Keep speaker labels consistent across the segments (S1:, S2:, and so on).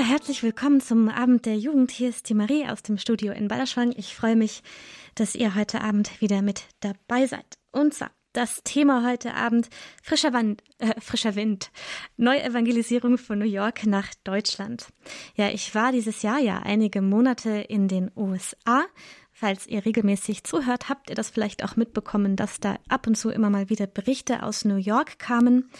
S1: Herzlich willkommen zum Abend der Jugend. Hier ist die Marie aus dem Studio in Balderschwang. Ich freue mich, dass ihr heute Abend wieder mit dabei seid. Und zwar das Thema heute Abend frischer, Wand, äh, frischer Wind, Neuevangelisierung von New York nach Deutschland. Ja, ich war dieses Jahr ja einige Monate in den USA. Falls ihr regelmäßig zuhört, habt ihr das vielleicht auch mitbekommen, dass da ab und zu immer mal wieder Berichte aus New York kamen.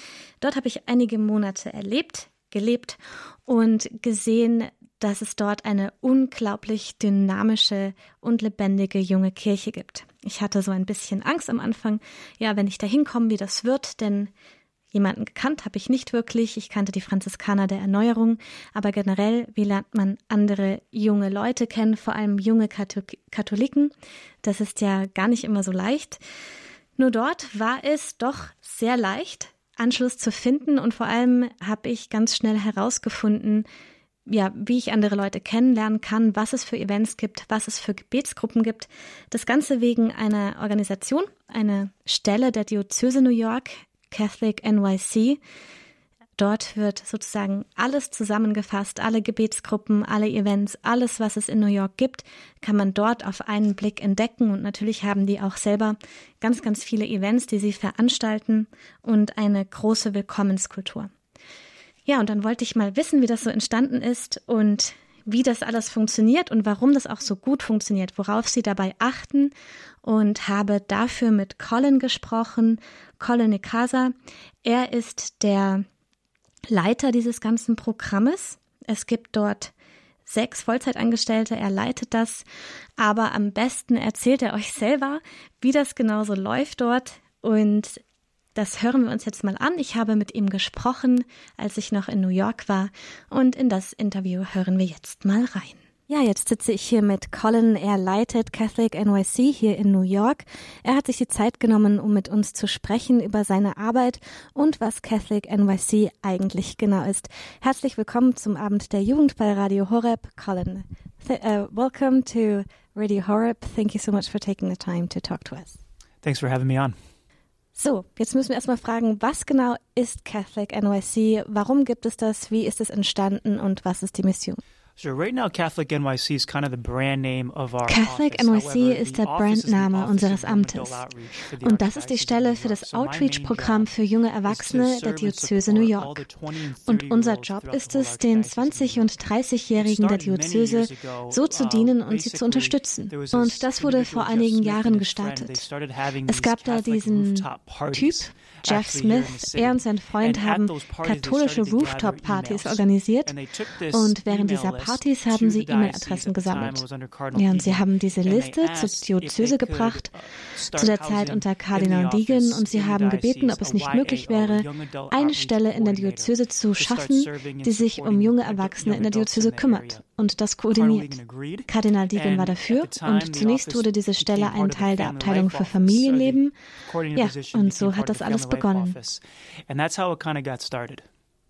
S1: Dort habe ich einige Monate erlebt, gelebt und gesehen, dass es dort eine unglaublich dynamische und lebendige junge Kirche gibt. Ich hatte so ein bisschen Angst am Anfang, ja, wenn ich da hinkomme, wie das wird, denn jemanden gekannt habe ich nicht wirklich. Ich kannte die Franziskaner der Erneuerung, aber generell, wie lernt man andere junge Leute kennen, vor allem junge Katholiken? Das ist ja gar nicht immer so leicht. Nur dort war es doch sehr leicht, Anschluss zu finden und vor allem habe ich ganz schnell herausgefunden, ja, wie ich andere Leute kennenlernen kann, was es für Events gibt, was es für Gebetsgruppen gibt. Das Ganze wegen einer Organisation, einer Stelle der Diözese New York, Catholic NYC. Dort wird sozusagen alles zusammengefasst, alle Gebetsgruppen, alle Events, alles, was es in New York gibt, kann man dort auf einen Blick entdecken. Und natürlich haben die auch selber ganz, ganz viele Events, die sie veranstalten und eine große Willkommenskultur. Ja, und dann wollte ich mal wissen, wie das so entstanden ist und wie das alles funktioniert und warum das auch so gut funktioniert, worauf Sie dabei achten und habe dafür mit Colin gesprochen, Colin Nikasa. Er ist der Leiter dieses ganzen Programmes. Es gibt dort sechs Vollzeitangestellte, er leitet das, aber am besten erzählt er euch selber, wie das genauso läuft dort und das hören wir uns jetzt mal an. Ich habe mit ihm gesprochen, als ich noch in New York war. Und in das Interview hören wir jetzt mal rein. Ja, jetzt sitze ich hier mit Colin. Er leitet Catholic NYC hier in New York. Er hat sich die Zeit genommen, um mit uns zu sprechen über seine Arbeit und was Catholic NYC eigentlich genau ist. Herzlich willkommen zum Abend der Jugend bei Radio Horeb, Colin. Th uh, welcome to Radio Horeb. Thank you so much for taking the time to talk to us.
S2: Thanks for having me on.
S1: So, jetzt müssen wir erstmal fragen, was genau ist Catholic NYC? Warum gibt es das? Wie ist es entstanden und was ist die Mission?
S2: Sure. Right now, Catholic NYC is kind of the brand name of our
S1: Catholic NYC ist der Brandname unseres Amtes. Und das ist die Stelle für das Outreach-Programm für junge Erwachsene der Diözese New York. Und unser Job ist es, den 20- und 30-Jährigen der Diözese so zu dienen und sie zu unterstützen. Und das wurde vor einigen Jahren gestartet. Es gab da diesen Typ, Jeff Smith, er und sein Freund haben katholische Rooftop-Partys organisiert. Und während dieser Partys haben sie E-Mail-Adressen gesammelt. Ja, und sie haben diese Liste zur Diözese gebracht, zu der Zeit unter Kardinal Deegan, und sie haben gebeten, ob es nicht möglich wäre, eine Stelle in der Diözese zu schaffen, die sich um junge Erwachsene in der Diözese kümmert und das koordiniert. Kardinal Deegan war dafür und zunächst wurde diese Stelle ein Teil der Abteilung für Familienleben. Ja, und so hat das alles begonnen.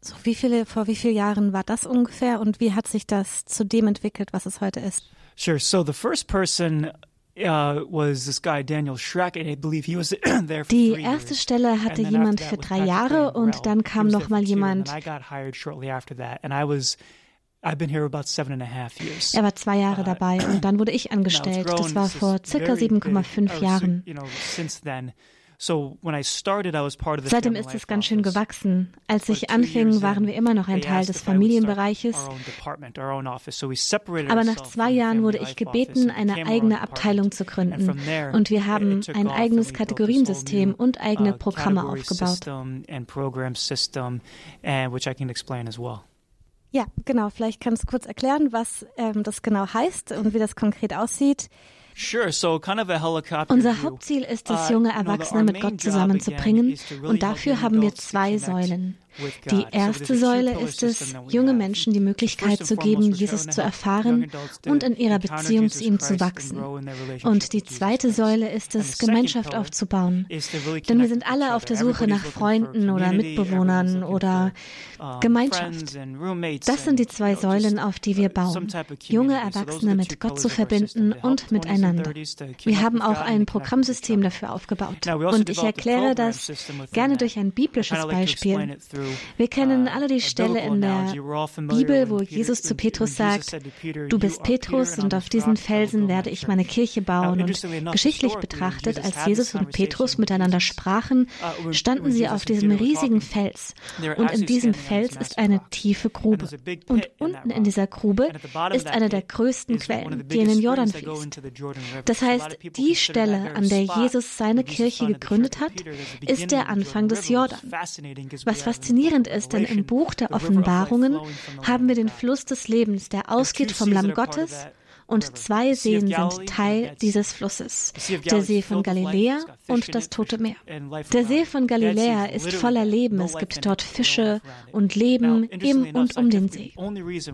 S1: So, wie viele, vor wie vielen Jahren war das ungefähr und wie hat sich das zu dem entwickelt, was es heute ist?
S2: Sure. So the first person Uh,
S1: Die erste Stelle hatte jemand für drei Jahre und dann kam noch mal jemand. Er war zwei Jahre uh, dabei und dann wurde ich angestellt. Das war vor circa 7,5 Jahren. Seitdem ist es ganz schön gewachsen. Als ich anfing, waren wir immer noch ein Teil des Familienbereiches. Aber nach zwei Jahren wurde ich gebeten, eine eigene Abteilung zu gründen. Und wir haben ein eigenes Kategoriensystem und eigene uh, Programme aufgebaut. Ja, genau. Vielleicht kannst du kurz erklären, was ähm, das genau heißt und wie das konkret aussieht. Unser Hauptziel ist es, uh, junge Erwachsene mit Gott zusammenzubringen und dafür haben wir zwei Säulen. Die erste Säule ist es, junge Menschen die Möglichkeit zu geben, Jesus zu erfahren und in ihrer Beziehung zu ihm zu wachsen. Und die zweite Säule ist es, Gemeinschaft aufzubauen. Denn wir sind alle auf der Suche nach Freunden oder Mitbewohnern oder Gemeinschaft. Das sind die zwei Säulen, auf die wir uh, bauen. Junge Erwachsene mit Gott zu verbinden und miteinander miteinander. Wir haben auch ein Programmsystem dafür aufgebaut.
S2: also
S1: Und ich erkläre das gerne durch ein biblisches Beispiel. Wir kennen alle die Stelle in der Bibel, wo Jesus zu Petrus sagt, du bist Petrus und auf diesen Felsen werde ich meine Kirche bauen. Und geschichtlich betrachtet, als Jesus und Petrus miteinander sprachen, standen sie auf diesem riesigen Fels. Und in diesem Fels ist eine tiefe Grube. Und unten in dieser Grube ist eine der größten Quellen, die in den Jordan fließt. Das heißt, die Stelle, an der Jesus seine Kirche gegründet hat, ist der Anfang des Jordan. Was faszinierend ist, denn im Buch der Offenbarungen haben wir den Fluss des Lebens, der ausgeht vom Lamm Gottes und zwei Seen sind Teil dieses Flusses, der See von Galiläa und das Tote Meer. Der See von Galiläa ist voller Leben, es gibt dort Fische und Leben im und um den See.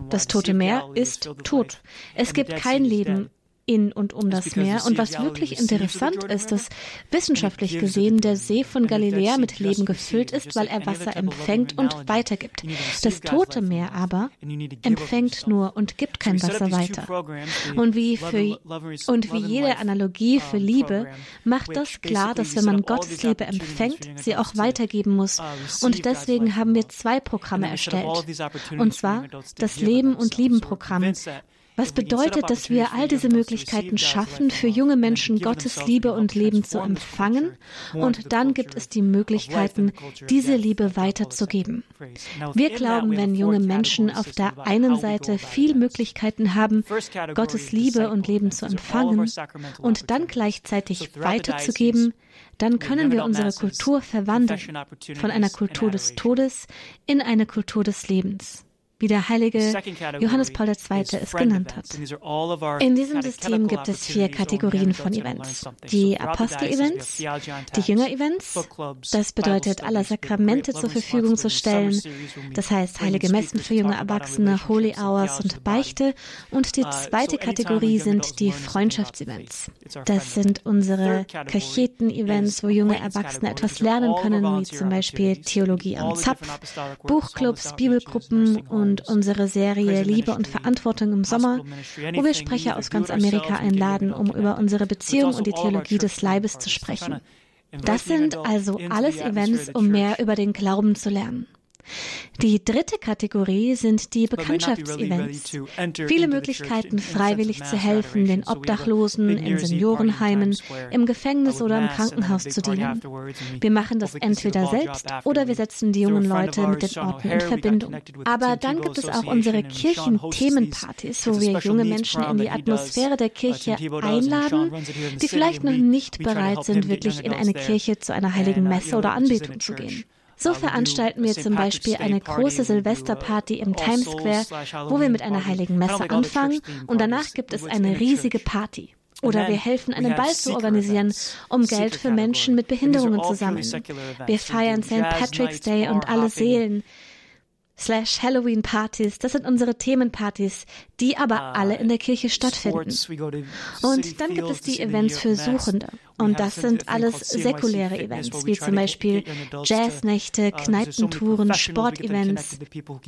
S1: Das Tote Meer ist tot. Es gibt kein Leben in und um das Meer. Und was wirklich interessant ist, dass wissenschaftlich gesehen der See von Galiläa mit Leben gefüllt ist, weil er Wasser empfängt und weitergibt. Das Tote Meer aber empfängt nur und gibt kein Wasser weiter. Und wie, für, und wie jede Analogie für Liebe macht das klar, dass wenn man Gottes Liebe empfängt, sie auch weitergeben muss. Und deswegen haben wir zwei Programme erstellt. Und zwar das Leben und Lieben Programm was bedeutet, dass wir all diese Möglichkeiten schaffen, für junge Menschen Gottes Liebe und Leben zu empfangen? Und dann gibt es die Möglichkeiten, diese Liebe weiterzugeben. Wir glauben, wenn junge Menschen auf der einen Seite viel Möglichkeiten haben, Gottes Liebe und Leben zu empfangen und dann gleichzeitig weiterzugeben, dann können wir unsere Kultur verwandeln von einer Kultur des Todes in eine Kultur des Lebens wie der heilige Johannes Paul II. es genannt hat. In diesem System gibt es vier Kategorien von Events. Die Apostel-Events, die Jünger-Events, das bedeutet, alle Sakramente zur Verfügung zu stellen, das heißt heilige Messen für junge Erwachsene, Holy Hours und Beichte. Und die uh, zweite Kategorie sind die Freundschaftsevents. Das sind unsere Kacheten-Events, wo junge Erwachsene etwas lernen können, wie zum Beispiel Theologie am Zapf, Buchclubs, Bibelgruppen und und unsere Serie Liebe und Verantwortung im Sommer, wo wir Sprecher aus ganz Amerika einladen, um über unsere Beziehung und die Theologie des Leibes zu sprechen. Das sind also alles Events, um mehr über den Glauben zu lernen. Die dritte Kategorie sind die Bekanntschaftsevents. Viele Möglichkeiten, freiwillig zu helfen, den Obdachlosen, in Seniorenheimen, im Gefängnis oder im Krankenhaus zu dienen. Wir machen das entweder selbst oder wir setzen die jungen Leute mit den Orten in Verbindung. Aber dann gibt es auch unsere Kirchenthemenpartys, wo wir junge Menschen in die Atmosphäre der Kirche einladen, die vielleicht noch nicht bereit sind, wirklich in eine Kirche zu einer heiligen uh, Messe oder Anbetung zu gehen. So veranstalten wir zum Beispiel eine große Silvesterparty im Times Square, wo wir mit einer heiligen Messe anfangen und danach gibt es eine riesige Party. Oder wir helfen, einen Ball zu organisieren, um Geld für Menschen mit Behinderungen zu sammeln. Wir feiern St. Patrick's Day und alle Seelen slash Halloween-Partys. Das sind unsere Themenpartys, die aber ah, alle in der Kirche stattfinden. Und dann gibt es die Events für Suchende. Und das sind alles säkuläre Events, wie zum Beispiel Jazznächte, uh, Kneipentouren, Sportevents.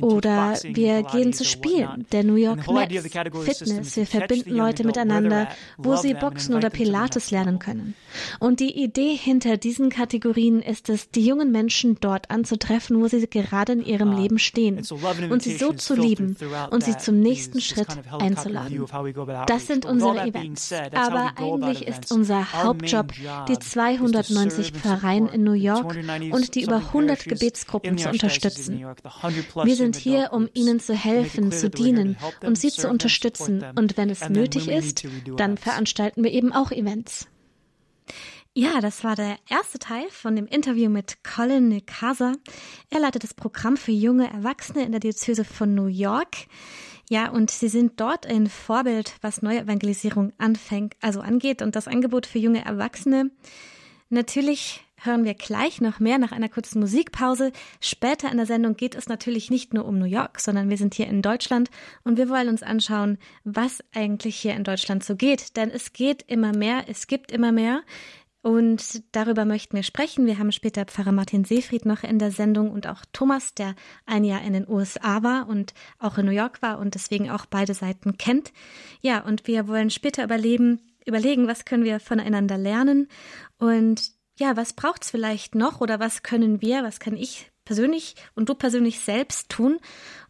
S1: Oder wir gehen zu Spielen, der New York Mets, Fitness. Wir verbinden Leute miteinander, wo sie Boxen oder Pilates lernen können. Und die Idee hinter diesen Kategorien ist es, die jungen Menschen dort anzutreffen, wo sie gerade in ihrem uh, Leben stehen. Und sie so zu lieben und sie zum nächsten Schritt einzuladen. Das sind unsere Events. Aber eigentlich ist unser Hauptjob Job, die 290 Pfarreien in New York und die über 100 Gebetsgruppen zu unterstützen. Wir sind hier, um ihnen zu helfen, zu dienen und sie zu unterstützen. Und wenn es nötig ist, dann veranstalten wir eben auch Events. Ja, das war der erste Teil von dem Interview mit Colin Nikasa. Er leitet das Programm für junge Erwachsene in der Diözese von New York. Ja, und sie sind dort ein Vorbild, was Neuevangelisierung anfängt, also angeht und das Angebot für junge Erwachsene. Natürlich hören wir gleich noch mehr nach einer kurzen Musikpause. Später in der Sendung geht es natürlich nicht nur um New York, sondern wir sind hier in Deutschland und wir wollen uns anschauen, was eigentlich hier in Deutschland so geht. Denn es geht immer mehr, es gibt immer mehr. Und darüber möchten wir sprechen. Wir haben später Pfarrer Martin Seefried noch in der Sendung und auch Thomas, der ein Jahr in den USA war und auch in New York war und deswegen auch beide Seiten kennt. Ja, und wir wollen später überleben, überlegen, was können wir voneinander lernen und ja, was braucht es vielleicht noch oder was können wir, was kann ich persönlich und du persönlich selbst tun,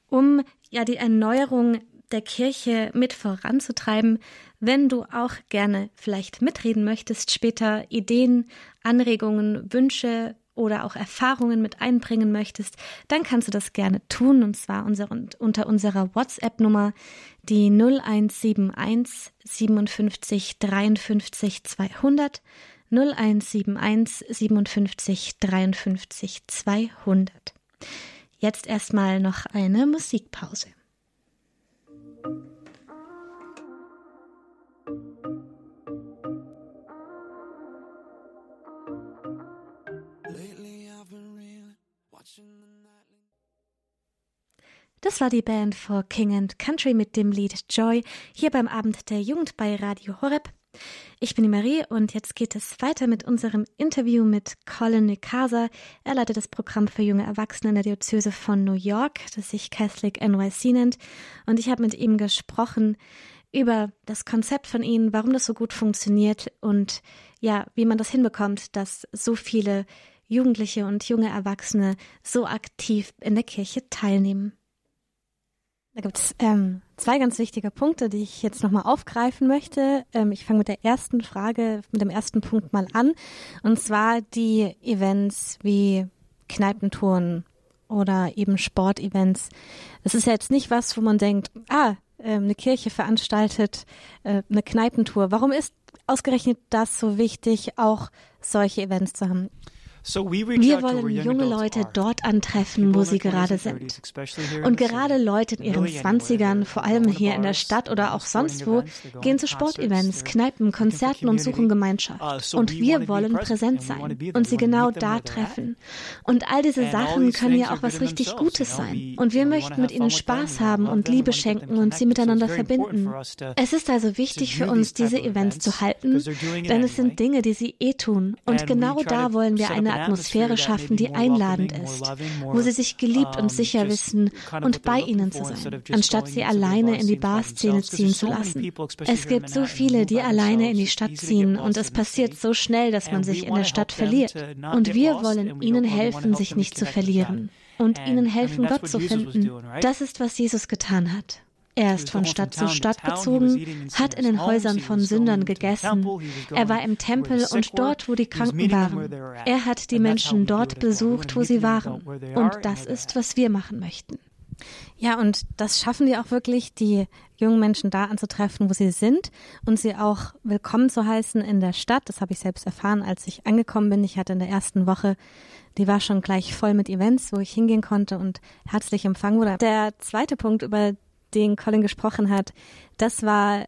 S1: um ja die Erneuerung der Kirche mit voranzutreiben. Wenn du auch gerne vielleicht mitreden möchtest, später Ideen, Anregungen, Wünsche oder auch Erfahrungen mit einbringen möchtest, dann kannst du das gerne tun und zwar unter unserer WhatsApp-Nummer, die 0171 57 53 200 0171 57 53 200. Jetzt erstmal noch eine Musikpause. Das war die Band for King and Country mit dem Lied Joy hier beim Abend der Jugend bei Radio Horeb. Ich bin die Marie und jetzt geht es weiter mit unserem Interview mit Colin Nikasa. Er leitet das Programm für junge Erwachsene in der Diözese von New York, das sich Catholic NYC nennt. Und ich habe mit ihm gesprochen über das Konzept von ihnen, warum das so gut funktioniert und ja, wie man das hinbekommt, dass so viele Jugendliche und junge Erwachsene so aktiv in der Kirche teilnehmen. Da gibt es ähm, zwei ganz wichtige Punkte, die ich jetzt nochmal aufgreifen möchte. Ähm, ich fange mit der ersten Frage, mit dem ersten Punkt mal an. Und zwar die Events wie Kneipentouren oder eben Sportevents. Das ist ja jetzt nicht was, wo man denkt, ah, ähm, eine Kirche veranstaltet äh, eine Kneipentour. Warum ist ausgerechnet das so wichtig, auch solche Events zu haben? Wir wollen junge Leute dort antreffen, wo sie gerade sind. Und gerade Leute in ihren Zwanzigern, vor allem hier in der Stadt oder auch sonst wo, gehen zu Sportevents, Kneipen, Konzerten und suchen Gemeinschaft. Uh, und wir wollen präsent sein und sie genau da treffen. Und all diese Sachen können ja auch was richtig Gutes sein. Und wir möchten mit ihnen Spaß haben und Liebe schenken und sie miteinander verbinden. Es ist also wichtig für uns, diese Events zu halten, denn es sind Dinge, die sie eh tun. Und genau da wollen wir eine Atmosphäre schaffen, die einladend ist, wo sie sich geliebt und sicher wissen und bei ihnen zu sein, anstatt sie alleine in die Barszene ziehen zu lassen. Es gibt so viele, die alleine in die Stadt ziehen und es passiert so schnell, dass man sich in der Stadt verliert. Und wir wollen ihnen helfen, sich nicht zu verlieren und ihnen helfen, Gott zu finden. Das ist, was Jesus getan hat. Er ist von Stadt zu Stadt gezogen, hat in den Häusern von Sündern gegessen. Er war im Tempel und dort, wo die Kranken waren. Er hat die Menschen dort besucht, wo sie waren. Und das ist, was wir machen möchten. Ja, und das schaffen wir auch wirklich, die jungen Menschen da anzutreffen, wo sie sind und sie auch willkommen zu heißen in der Stadt. Das habe ich selbst erfahren, als ich angekommen bin. Ich hatte in der ersten Woche, die war schon gleich voll mit Events, wo ich hingehen konnte und herzlich empfangen wurde. Der zweite Punkt, über den Colin gesprochen hat, das war,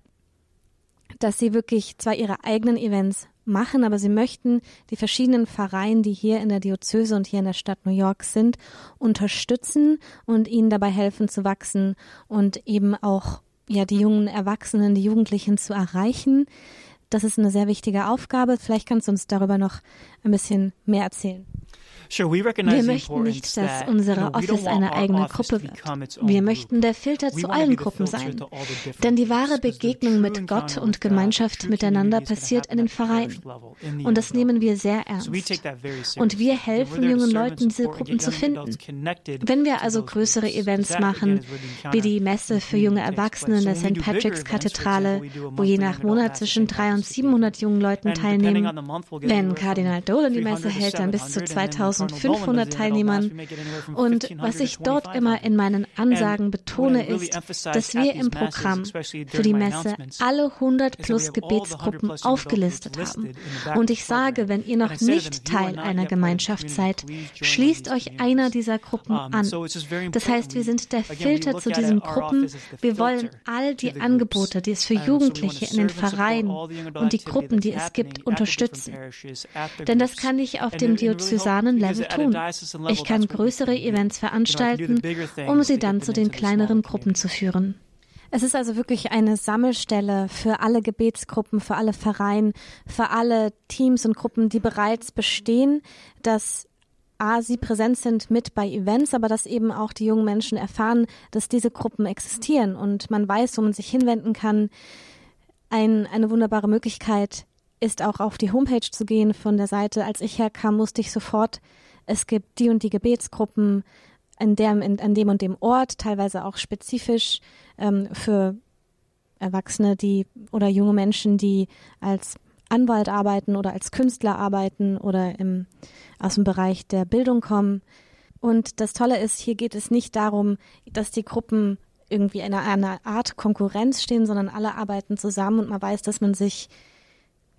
S1: dass sie wirklich zwar ihre eigenen Events machen, aber sie möchten die verschiedenen Vereine, die hier in der Diözese und hier in der Stadt New York sind, unterstützen und ihnen dabei helfen zu wachsen und eben auch ja die jungen Erwachsenen, die Jugendlichen zu erreichen. Das ist eine sehr wichtige Aufgabe. Vielleicht kannst du uns darüber noch ein bisschen mehr erzählen. Wir möchten nicht, dass unsere Office eine eigene Gruppe wird. Wir möchten der Filter zu allen Gruppen sein. Denn die wahre Begegnung mit Gott und Gemeinschaft miteinander passiert in den Vereinen. Und das nehmen wir sehr ernst. Und wir helfen jungen Leuten, diese Gruppen zu finden. Wenn wir also größere Events machen, wie die Messe für junge Erwachsene in der St. Patrick's Kathedrale, wo je nach Monat zwischen 300 und 700 jungen Leuten teilnehmen, wenn Kardinal Dolan die Messe hält, dann bis zu 2000 1500 Teilnehmern. Und was ich dort immer in meinen Ansagen betone, ist, dass wir im Programm für die Messe alle 100 plus Gebetsgruppen aufgelistet haben. Und ich sage, wenn ihr noch nicht Teil einer Gemeinschaft seid, schließt euch einer dieser Gruppen an. Das heißt, wir sind der Filter zu diesen Gruppen. Wir wollen all die Angebote, die es für Jugendliche in den Vereinen und die Gruppen, die es gibt, unterstützen. Denn das kann ich auf dem diözesanen Level Weise tun. Ich kann größere Events veranstalten, um sie dann zu den kleineren Gruppen zu führen. Es ist also wirklich eine Sammelstelle für alle Gebetsgruppen, für alle Vereine, für alle Teams und Gruppen, die bereits bestehen, dass A, sie präsent sind mit bei Events, aber dass eben auch die jungen Menschen erfahren, dass diese Gruppen existieren und man weiß, wo man sich hinwenden kann, Ein, eine wunderbare Möglichkeit ist auch auf die Homepage zu gehen von der Seite. Als ich herkam, musste ich sofort, es gibt die und die Gebetsgruppen in dem, in, an dem und dem Ort, teilweise auch spezifisch ähm, für Erwachsene, die oder junge Menschen, die als Anwalt arbeiten oder als Künstler arbeiten oder im, aus dem Bereich der Bildung kommen. Und das Tolle ist, hier geht es nicht darum, dass die Gruppen irgendwie in einer Art Konkurrenz stehen, sondern alle arbeiten zusammen und man weiß, dass man sich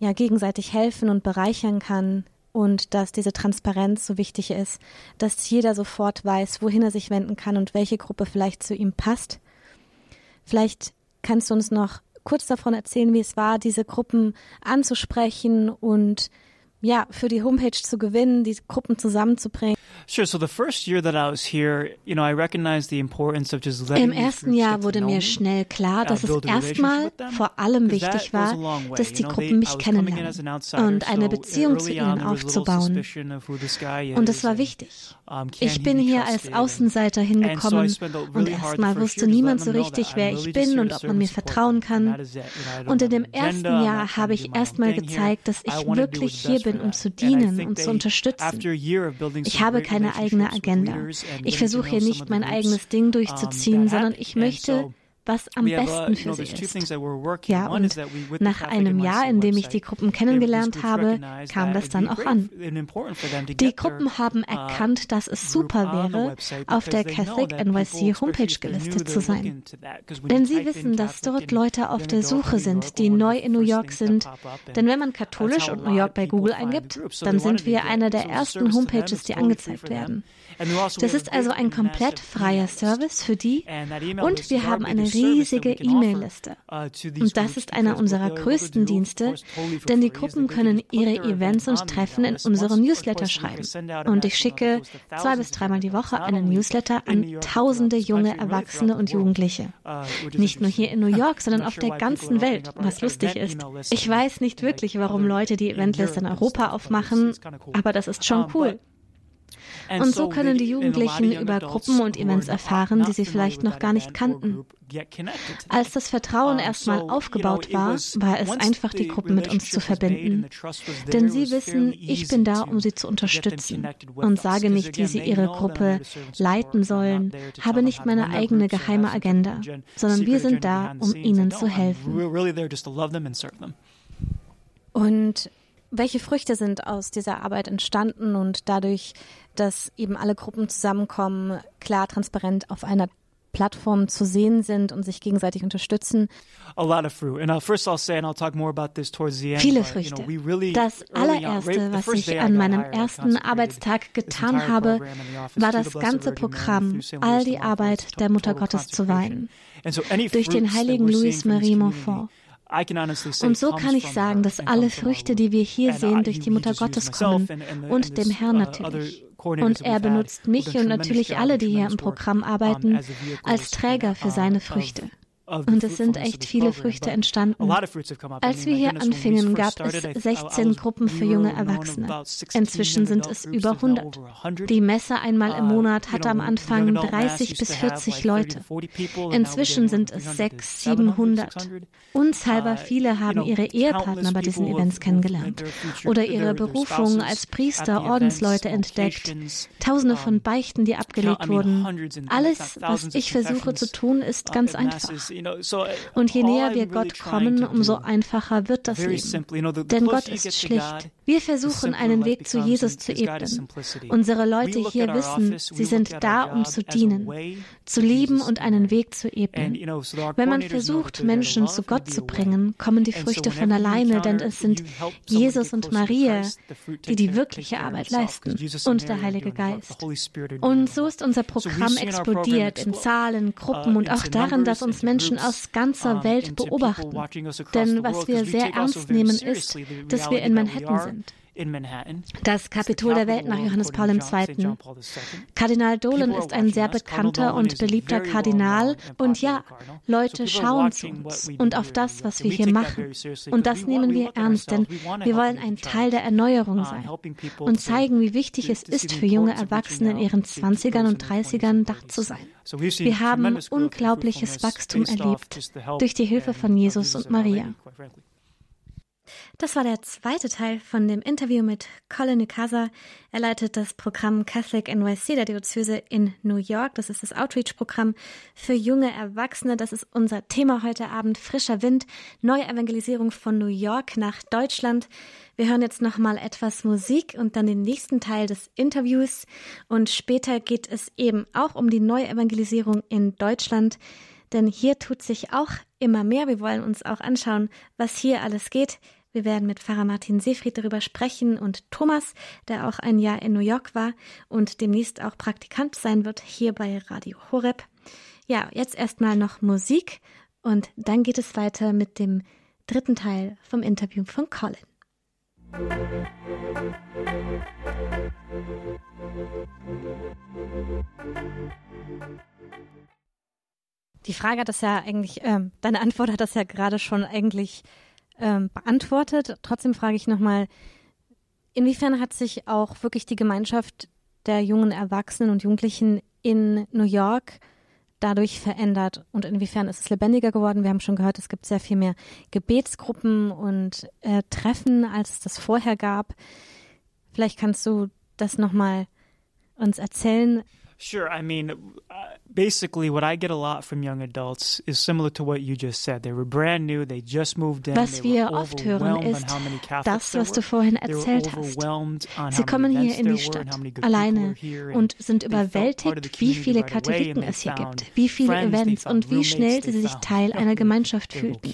S1: ja gegenseitig helfen und bereichern kann und dass diese Transparenz so wichtig ist, dass jeder sofort weiß, wohin er sich wenden kann und welche Gruppe vielleicht zu ihm passt. Vielleicht kannst du uns noch kurz davon erzählen, wie es war, diese Gruppen anzusprechen und ja, für die Homepage zu gewinnen, die Gruppen zusammenzubringen.
S2: Sure. So the first year that I was here, you know, I recognized the importance of just letting
S1: Im ersten Jahr wurde mir schnell klar, dass es erstmal vor allem wichtig war, dass die Gruppen mich kennenlernen und eine Beziehung zu ihnen aufzubauen. Und das war wichtig. Ich bin hier als Außenseiter hingekommen und erstmal wusste niemand so richtig, wer ich bin und ob man mir vertrauen kann. Und in dem ersten Jahr habe ich erstmal gezeigt, dass ich wirklich hier bin, um zu dienen und zu unterstützen. Ich habe keine eigene Agenda. Ich versuche hier nicht mein eigenes Ding durchzuziehen, sondern ich möchte was am besten für sie ist. Ja, und nach einem Jahr, in dem ich die Gruppen kennengelernt habe, kam das dann auch an. Die Gruppen haben erkannt, dass es super wäre, auf der Catholic NYC Homepage gelistet zu sein. Denn sie wissen, dass dort Leute auf der Suche sind, die neu in New York sind. Denn wenn man katholisch und New York bei Google eingibt, dann sind wir einer der ersten Homepages, die angezeigt werden. Das ist also ein komplett freier Service für die und wir haben eine riesige E-Mail-Liste. Und das ist einer unserer größten Dienste, denn die Gruppen können ihre Events und Treffen in unseren Newsletter schreiben. Und ich schicke zwei bis dreimal die Woche einen Newsletter an tausende junge Erwachsene und Jugendliche. Nicht nur hier in New York, sondern auf der ganzen Welt, was lustig ist. Ich weiß nicht wirklich, warum Leute die Eventliste in Europa aufmachen, aber das ist schon cool. Und so können die Jugendlichen über Gruppen und Events erfahren, die sie vielleicht noch gar nicht kannten. Als das Vertrauen erstmal aufgebaut war, war es einfach, die Gruppen mit uns zu verbinden. Denn sie wissen, ich bin da, um sie zu unterstützen und sage nicht, wie sie ihre Gruppe leiten sollen, habe nicht meine eigene geheime Agenda, sondern wir sind da, um ihnen zu helfen. Und welche Früchte sind aus dieser Arbeit entstanden und dadurch, dass eben alle Gruppen zusammenkommen, klar, transparent auf einer Plattform zu sehen sind und sich gegenseitig unterstützen. Viele Früchte. Das allererste, was ich an meinem ersten Arbeitstag getan habe, war das ganze Programm, all die Arbeit der Mutter Gottes zu weihen. Durch den heiligen Louis Marie Montfort. Und so kann ich sagen, dass alle Früchte, die wir hier sehen, durch die Mutter Gottes kommen und dem Herrn natürlich. Und er benutzt mich und natürlich alle, die hier im Programm arbeiten, als Träger für seine Früchte. Und es sind echt viele Früchte entstanden. Als wir hier anfingen, gab es 16 Gruppen für junge Erwachsene. Inzwischen sind es über 100. Die Messe einmal im uh, Monat hatte am Anfang 30 bis 40 Leute. Inzwischen sind es 600, 700. Unzahlbar uh, viele haben ihre Ehepartner bei diesen Events kennengelernt oder ihre Berufung als Priester, Ordensleute entdeckt. Tausende von uh, Beichten, die abgelegt wurden. Alles, was ich versuche zu tun, ist ganz einfach. Und je näher wir Gott kommen, umso einfacher wird das Leben. Denn Gott ist schlicht. Wir versuchen, einen Weg zu Jesus zu ebnen. Unsere Leute hier wissen, sie sind da, um zu dienen, zu lieben und einen Weg zu ebnen. Wenn man versucht, Menschen zu Gott zu bringen, kommen die Früchte von alleine, denn es sind Jesus und Maria, die die wirkliche Arbeit leisten und der Heilige Geist. Und so ist unser Programm explodiert in Zahlen, Gruppen und auch darin, dass uns Menschen aus ganzer Welt beobachten. Denn was wir sehr ernst nehmen ist, dass wir in Manhattan sind. Das Kapitol der Welt nach Johannes Paul II. Kardinal Dolan ist ein sehr bekannter und beliebter Kardinal. und ja, Leute schauen zu uns und auf das, was wir hier machen. Und das nehmen wir ernst, denn wir wollen ein Teil der Erneuerung uh, sein. und zeigen, wie wichtig es ist für junge Erwachsene in ihren 20ern und 30ern da zu sein. Wir haben unglaubliches Wachstum erlebt durch die Hilfe von Jesus und Maria. Das war der zweite Teil von dem Interview mit Colin Nukasa. Er leitet das Programm Catholic NYC der Diözese in New York. Das ist das Outreach-Programm für junge Erwachsene. Das ist unser Thema heute Abend. Frischer Wind, neue Evangelisierung von New York nach Deutschland. Wir hören jetzt noch mal etwas Musik und dann den nächsten Teil des Interviews. Und später geht es eben auch um die neue Evangelisierung in Deutschland. Denn hier tut sich auch immer mehr. Wir wollen uns auch anschauen, was hier alles geht. Wir werden mit Pfarrer Martin Seefried darüber sprechen und Thomas, der auch ein Jahr in New York war und demnächst auch Praktikant sein wird hier bei Radio Horeb. Ja, jetzt erstmal noch Musik und dann geht es weiter mit dem dritten Teil vom Interview von Colin. Die Frage hat das ja eigentlich, äh, deine Antwort hat das ja gerade schon eigentlich ähm, beantwortet. Trotzdem frage ich nochmal, inwiefern hat sich auch wirklich die Gemeinschaft der jungen Erwachsenen und Jugendlichen in New York dadurch verändert und inwiefern ist es lebendiger geworden? Wir haben schon gehört, es gibt sehr viel mehr Gebetsgruppen und äh, Treffen, als es das vorher gab. Vielleicht kannst du das nochmal uns erzählen.
S2: Sure. I mean, uh, basically, what I get a lot from young adults is similar to what you just said. They were brand new, they just moved in.
S1: Was wir oft hören ist das, was du vorhin erzählt hast. Sie kommen hier in die Stadt alleine und sind überwältigt, wie viele Katholiken es hier gibt, wie viele Events und wie schnell sie sich Teil einer Gemeinschaft fühlten.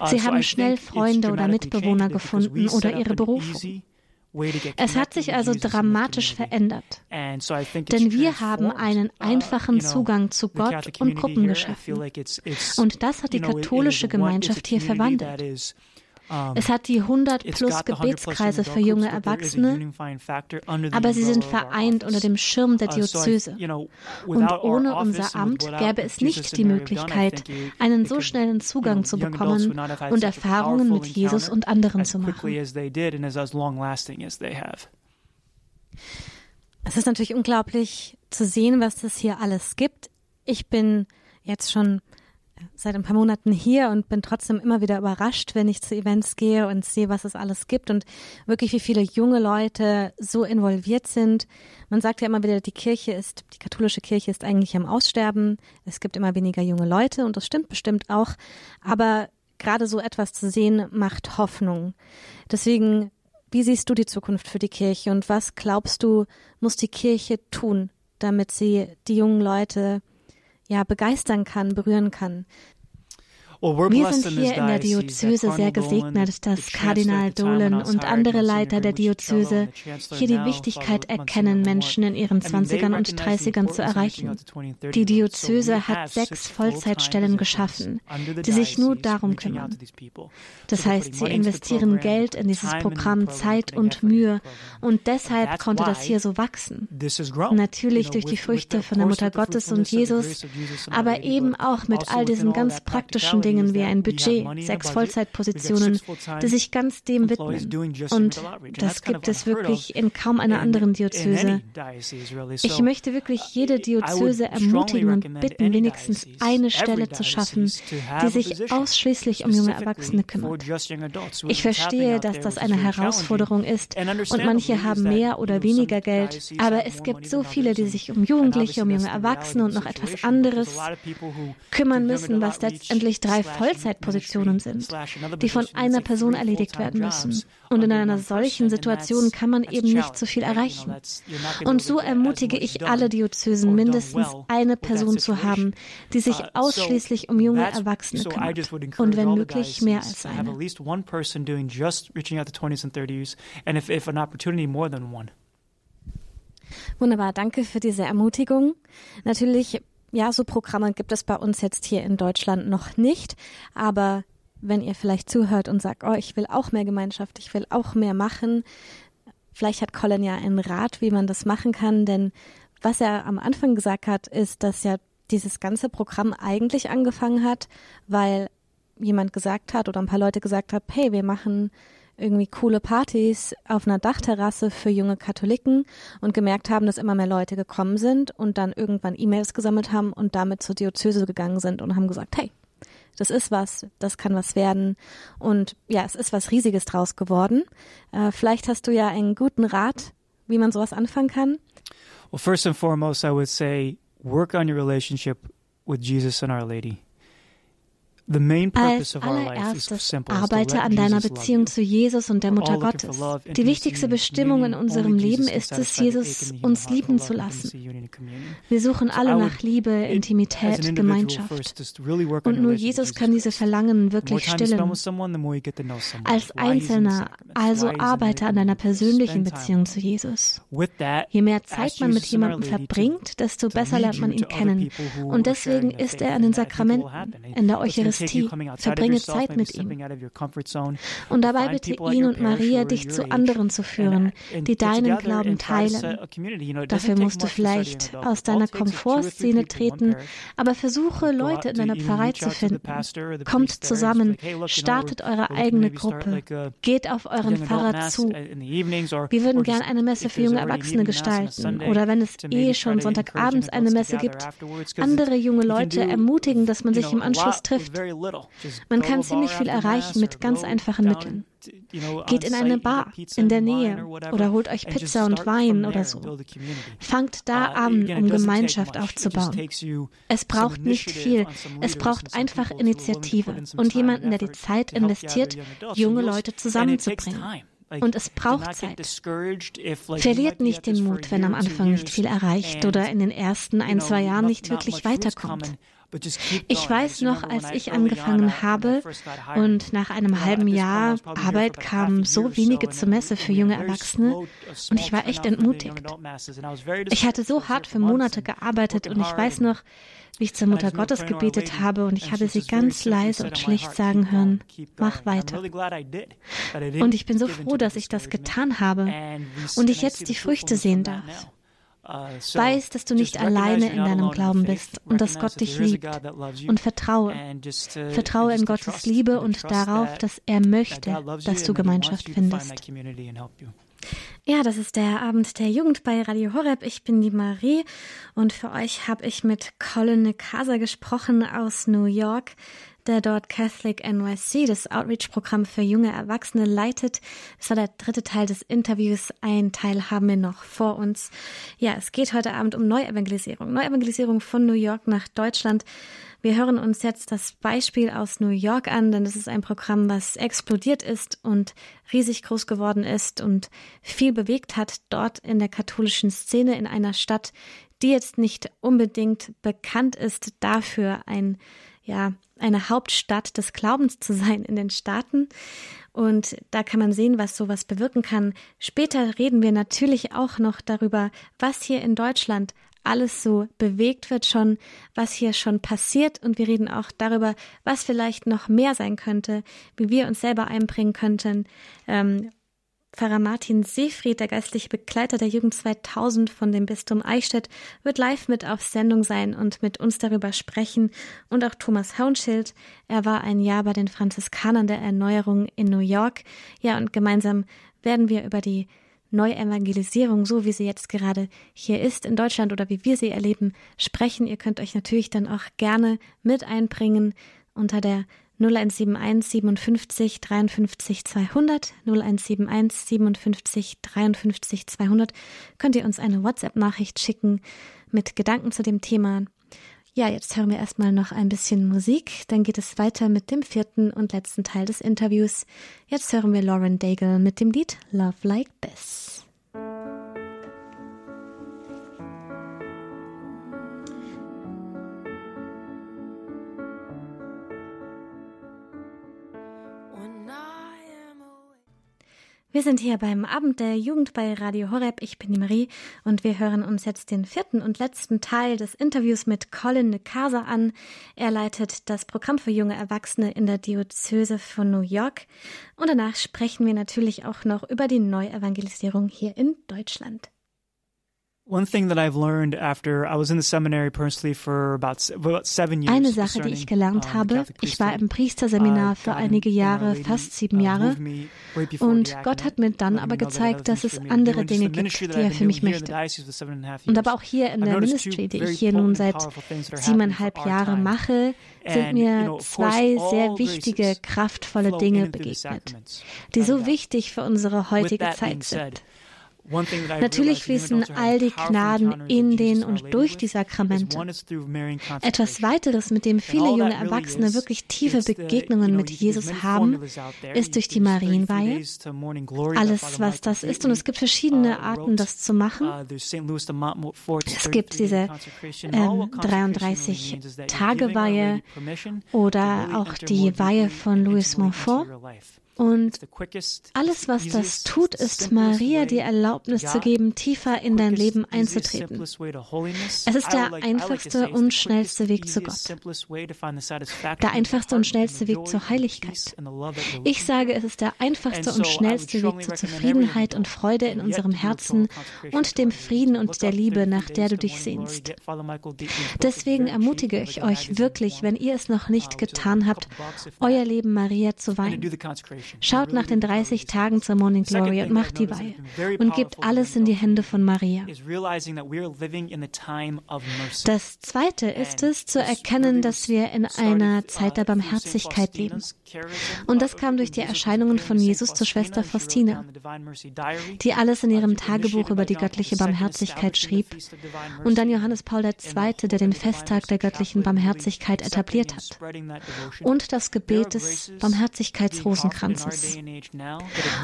S1: Uh, sie haben schnell Freunde oder Mitbewohner gefunden oder ihre Berufung. Es hat sich also dramatisch verändert. Denn wir haben einen uh, einfachen Zugang zu Gott und Gruppen geschaffen. Und das hat die katholische Gemeinschaft hier verwandelt. Es hat die 100 plus Gebetskreise für junge Erwachsene, aber sie sind vereint unter dem Schirm der Diözese. Und ohne unser Amt gäbe es nicht die Möglichkeit, einen so schnellen Zugang zu bekommen und Erfahrungen mit Jesus und anderen zu machen. Es ist natürlich unglaublich zu sehen, was es hier alles gibt. Ich bin jetzt schon seit ein paar Monaten hier und bin trotzdem immer wieder überrascht, wenn ich zu Events gehe und sehe, was es alles gibt und wirklich wie viele junge Leute so involviert sind. Man sagt ja immer wieder, die Kirche ist, die katholische Kirche ist eigentlich am Aussterben. Es gibt immer weniger junge Leute und das stimmt bestimmt auch. Aber gerade so etwas zu sehen macht Hoffnung. Deswegen, wie siehst du die Zukunft für die Kirche und was glaubst du, muss die Kirche tun, damit sie die jungen Leute ja, begeistern kann, berühren kann. Wir sind hier in der Diözese sehr gesegnet, dass Kardinal Dolan und andere Leiter der Diözese hier die Wichtigkeit erkennen, Menschen in ihren 20ern und 30ern zu erreichen. Die Diözese hat sechs Vollzeitstellen geschaffen, die sich nur darum kümmern. Das heißt, sie investieren Geld in dieses Programm Zeit und Mühe und deshalb konnte das hier so wachsen. Natürlich durch die Früchte von der Mutter Gottes und Jesus, aber eben auch mit all diesen ganz praktischen Dingen, Dingen wie ein Budget, sechs Vollzeitpositionen, die sich ganz dem widmen. Und das gibt es wirklich in kaum einer anderen Diözese. Ich möchte wirklich jede Diözese ermutigen und bitten, wenigstens eine Stelle zu schaffen, die sich ausschließlich um junge Erwachsene kümmert. Ich verstehe, dass das eine Herausforderung ist und manche haben mehr oder weniger Geld, aber es gibt so viele, die sich um Jugendliche, um junge Erwachsene und noch etwas anderes kümmern müssen, was letztendlich drei Vollzeitpositionen sind, die von einer Person erledigt werden müssen. Und in einer solchen Situation kann man eben nicht so viel erreichen. Und so ermutige ich alle Diözesen, mindestens eine Person zu haben, die sich uh, ausschließlich um junge Erwachsene kümmert. Und wenn möglich mehr als eine. Wunderbar, danke für diese Ermutigung. Natürlich ja, so Programme gibt es bei uns jetzt hier in Deutschland noch nicht, aber wenn ihr vielleicht zuhört und sagt, oh, ich will auch mehr Gemeinschaft, ich will auch mehr machen. Vielleicht hat Colin ja einen Rat, wie man das machen kann, denn was er am Anfang gesagt hat, ist, dass ja dieses ganze Programm eigentlich angefangen hat, weil jemand gesagt hat oder ein paar Leute gesagt haben, hey, wir machen irgendwie coole Partys auf einer Dachterrasse für junge Katholiken und gemerkt haben, dass immer mehr Leute gekommen sind und dann irgendwann E-Mails gesammelt haben und damit zur Diözese gegangen sind und haben gesagt, hey, das ist was, das kann was werden. Und ja, es ist was Riesiges draus geworden. Äh, vielleicht hast du ja einen guten Rat, wie man sowas anfangen kann.
S2: Well, first and foremost, I would say work on your relationship with Jesus and Our Lady.
S1: Als allererstes arbeite an deiner Beziehung zu Jesus und der Mutter Gottes. Die wichtigste Bestimmung in unserem Leben ist es, Jesus uns lieben zu lassen. Wir suchen alle nach Liebe, Intimität, Gemeinschaft. Und nur Jesus kann diese Verlangen wirklich stillen. Als Einzelner also arbeite an deiner persönlichen Beziehung zu Jesus. Je mehr Zeit man mit jemandem verbringt, desto besser lernt man ihn kennen. Und deswegen ist er in den Sakramenten, in der Eucharistie Eucharistie. Verbringe Zeit mit ihm. Und dabei bitte ihn und Maria, dich zu anderen zu führen, die deinen Glauben teilen. Dafür musst du vielleicht aus deiner Komfortszene treten, aber versuche, Leute in deiner Pfarrei zu finden. Kommt zusammen, startet eure eigene Gruppe, geht auf euren Pfarrer zu. Wir würden gerne eine Messe für junge Erwachsene gestalten oder wenn es eh schon Sonntagabends eine Messe gibt, andere junge Leute ermutigen, dass man sich im Anschluss trifft. Man kann ziemlich viel erreichen mit ganz einfachen Mitteln. Geht in eine Bar in der Nähe oder holt euch Pizza und Wein oder so. Fangt da uh, an, um Gemeinschaft aufzubauen. Es braucht nicht viel, es braucht einfach Initiative und jemanden, der die Zeit investiert, junge Leute zusammenzubringen. Und es braucht Zeit. Verliert nicht den Mut, wenn am Anfang nicht viel erreicht oder in den ersten ein, zwei Jahren nicht wirklich weiterkommt. Ich weiß noch, als ich angefangen habe und nach einem halben Jahr Arbeit kamen so wenige zur Messe für junge Erwachsene und ich war echt entmutigt. Ich hatte so hart für Monate gearbeitet und ich weiß noch, wie ich zur Mutter Gottes gebetet habe und ich habe sie ganz leise und schlicht sagen hören, mach weiter. Und ich bin so froh, dass ich das getan habe und ich jetzt die Früchte sehen darf. Uh, Weiß, dass du nicht alleine in deinem Glauben bist und dass Gott dich liebt. Und vertraue. Vertraue in Gottes Liebe und darauf, dass er möchte, dass du Gemeinschaft findest. Ja, das ist der Abend der Jugend bei Radio Horeb. Ich bin die Marie und für euch habe ich mit Colin Casa gesprochen aus New York der dort Catholic NYC, das Outreach-Programm für junge Erwachsene, leitet. Das war der dritte Teil des Interviews. Ein Teil haben wir noch vor uns. Ja, es geht heute Abend um Neuevangelisierung. Neuevangelisierung von New York nach Deutschland. Wir hören uns jetzt das Beispiel aus New York an, denn das ist ein Programm, was explodiert ist und riesig groß geworden ist und viel bewegt hat dort in der katholischen Szene in einer Stadt, die jetzt nicht unbedingt bekannt ist dafür, ein ja, eine Hauptstadt des Glaubens zu sein in den Staaten. Und da kann man sehen, was sowas bewirken kann. Später reden wir natürlich auch noch darüber, was hier in Deutschland alles so bewegt wird schon, was hier schon passiert und wir reden auch darüber, was vielleicht noch mehr sein könnte, wie wir uns selber einbringen könnten, ähm, Pfarrer Martin Seefried, der geistliche Begleiter der Jugend 2000 von dem Bistum Eichstätt, wird live mit auf Sendung sein und mit uns darüber sprechen. Und auch Thomas Haunschild. Er war ein Jahr bei den Franziskanern der Erneuerung in New York. Ja, und gemeinsam werden wir über die Neuevangelisierung, so wie sie jetzt gerade hier ist in Deutschland oder wie wir sie erleben, sprechen. Ihr könnt euch natürlich dann auch gerne mit einbringen unter der 0171 57 53 200 0171 57 53 200 könnt ihr uns eine WhatsApp-Nachricht schicken mit Gedanken zu dem Thema. Ja, jetzt hören wir erstmal noch ein bisschen Musik, dann geht es weiter mit dem vierten und letzten Teil des Interviews. Jetzt hören wir Lauren Daigle mit dem Lied Love Like This. Wir sind hier beim Abend der Jugend bei Radio Horeb. Ich bin die Marie und wir hören uns jetzt den vierten und letzten Teil des Interviews mit Colin Nekasa an. Er leitet das Programm für junge Erwachsene in der Diözese von New York. Und danach sprechen wir natürlich auch noch über die Neuevangelisierung hier in Deutschland.
S2: Eine
S1: Sache, die ich gelernt habe, ich war im Priesterseminar für einige Jahre, fast sieben uh, Jahre, und Gott hat mir dann aber gezeigt, dass es andere Dinge gibt, die er für mich möchte. Und aber auch hier in der Ministry, die ich hier nun seit siebeneinhalb Jahren mache, sind mir zwei sehr wichtige, kraftvolle Dinge begegnet, die so wichtig für unsere heutige Zeit sind. Natürlich fließen all die Gnaden in den und durch die Sakramente. Etwas weiteres, mit dem viele junge Erwachsene wirklich tiefe Begegnungen mit Jesus haben, ist durch die Marienweihe. Alles, was das ist. Und es gibt verschiedene uh, Arten, das zu machen. Uh, es gibt diese äh, 33 Tage Weihe oder auch die Weihe von Louis Montfort. Und alles, was das tut, ist Maria die Erlaubnis zu geben, tiefer in dein Leben einzutreten. Es ist der einfachste und schnellste Weg zu Gott. Der einfachste und schnellste Weg zur Heiligkeit. Ich sage, es ist der einfachste und schnellste Weg zur Zufriedenheit und Freude in unserem Herzen und dem Frieden und der Liebe, nach der du dich sehnst. Deswegen ermutige ich euch wirklich, wenn ihr es noch nicht getan habt, euer Leben Maria zu weihen. Schaut nach den 30 Tagen zur Morning Glory und macht die Weihe und gebt alles in die Hände von Maria. Das Zweite ist es, zu erkennen, dass wir in einer Zeit der Barmherzigkeit leben. Und das kam durch die Erscheinungen von Jesus zur Schwester Faustina, die alles in ihrem Tagebuch über die göttliche Barmherzigkeit schrieb, und dann Johannes Paul II., der den Festtag der göttlichen Barmherzigkeit etabliert hat, und das Gebet des Barmherzigkeitsrosenkranzes. Gottes.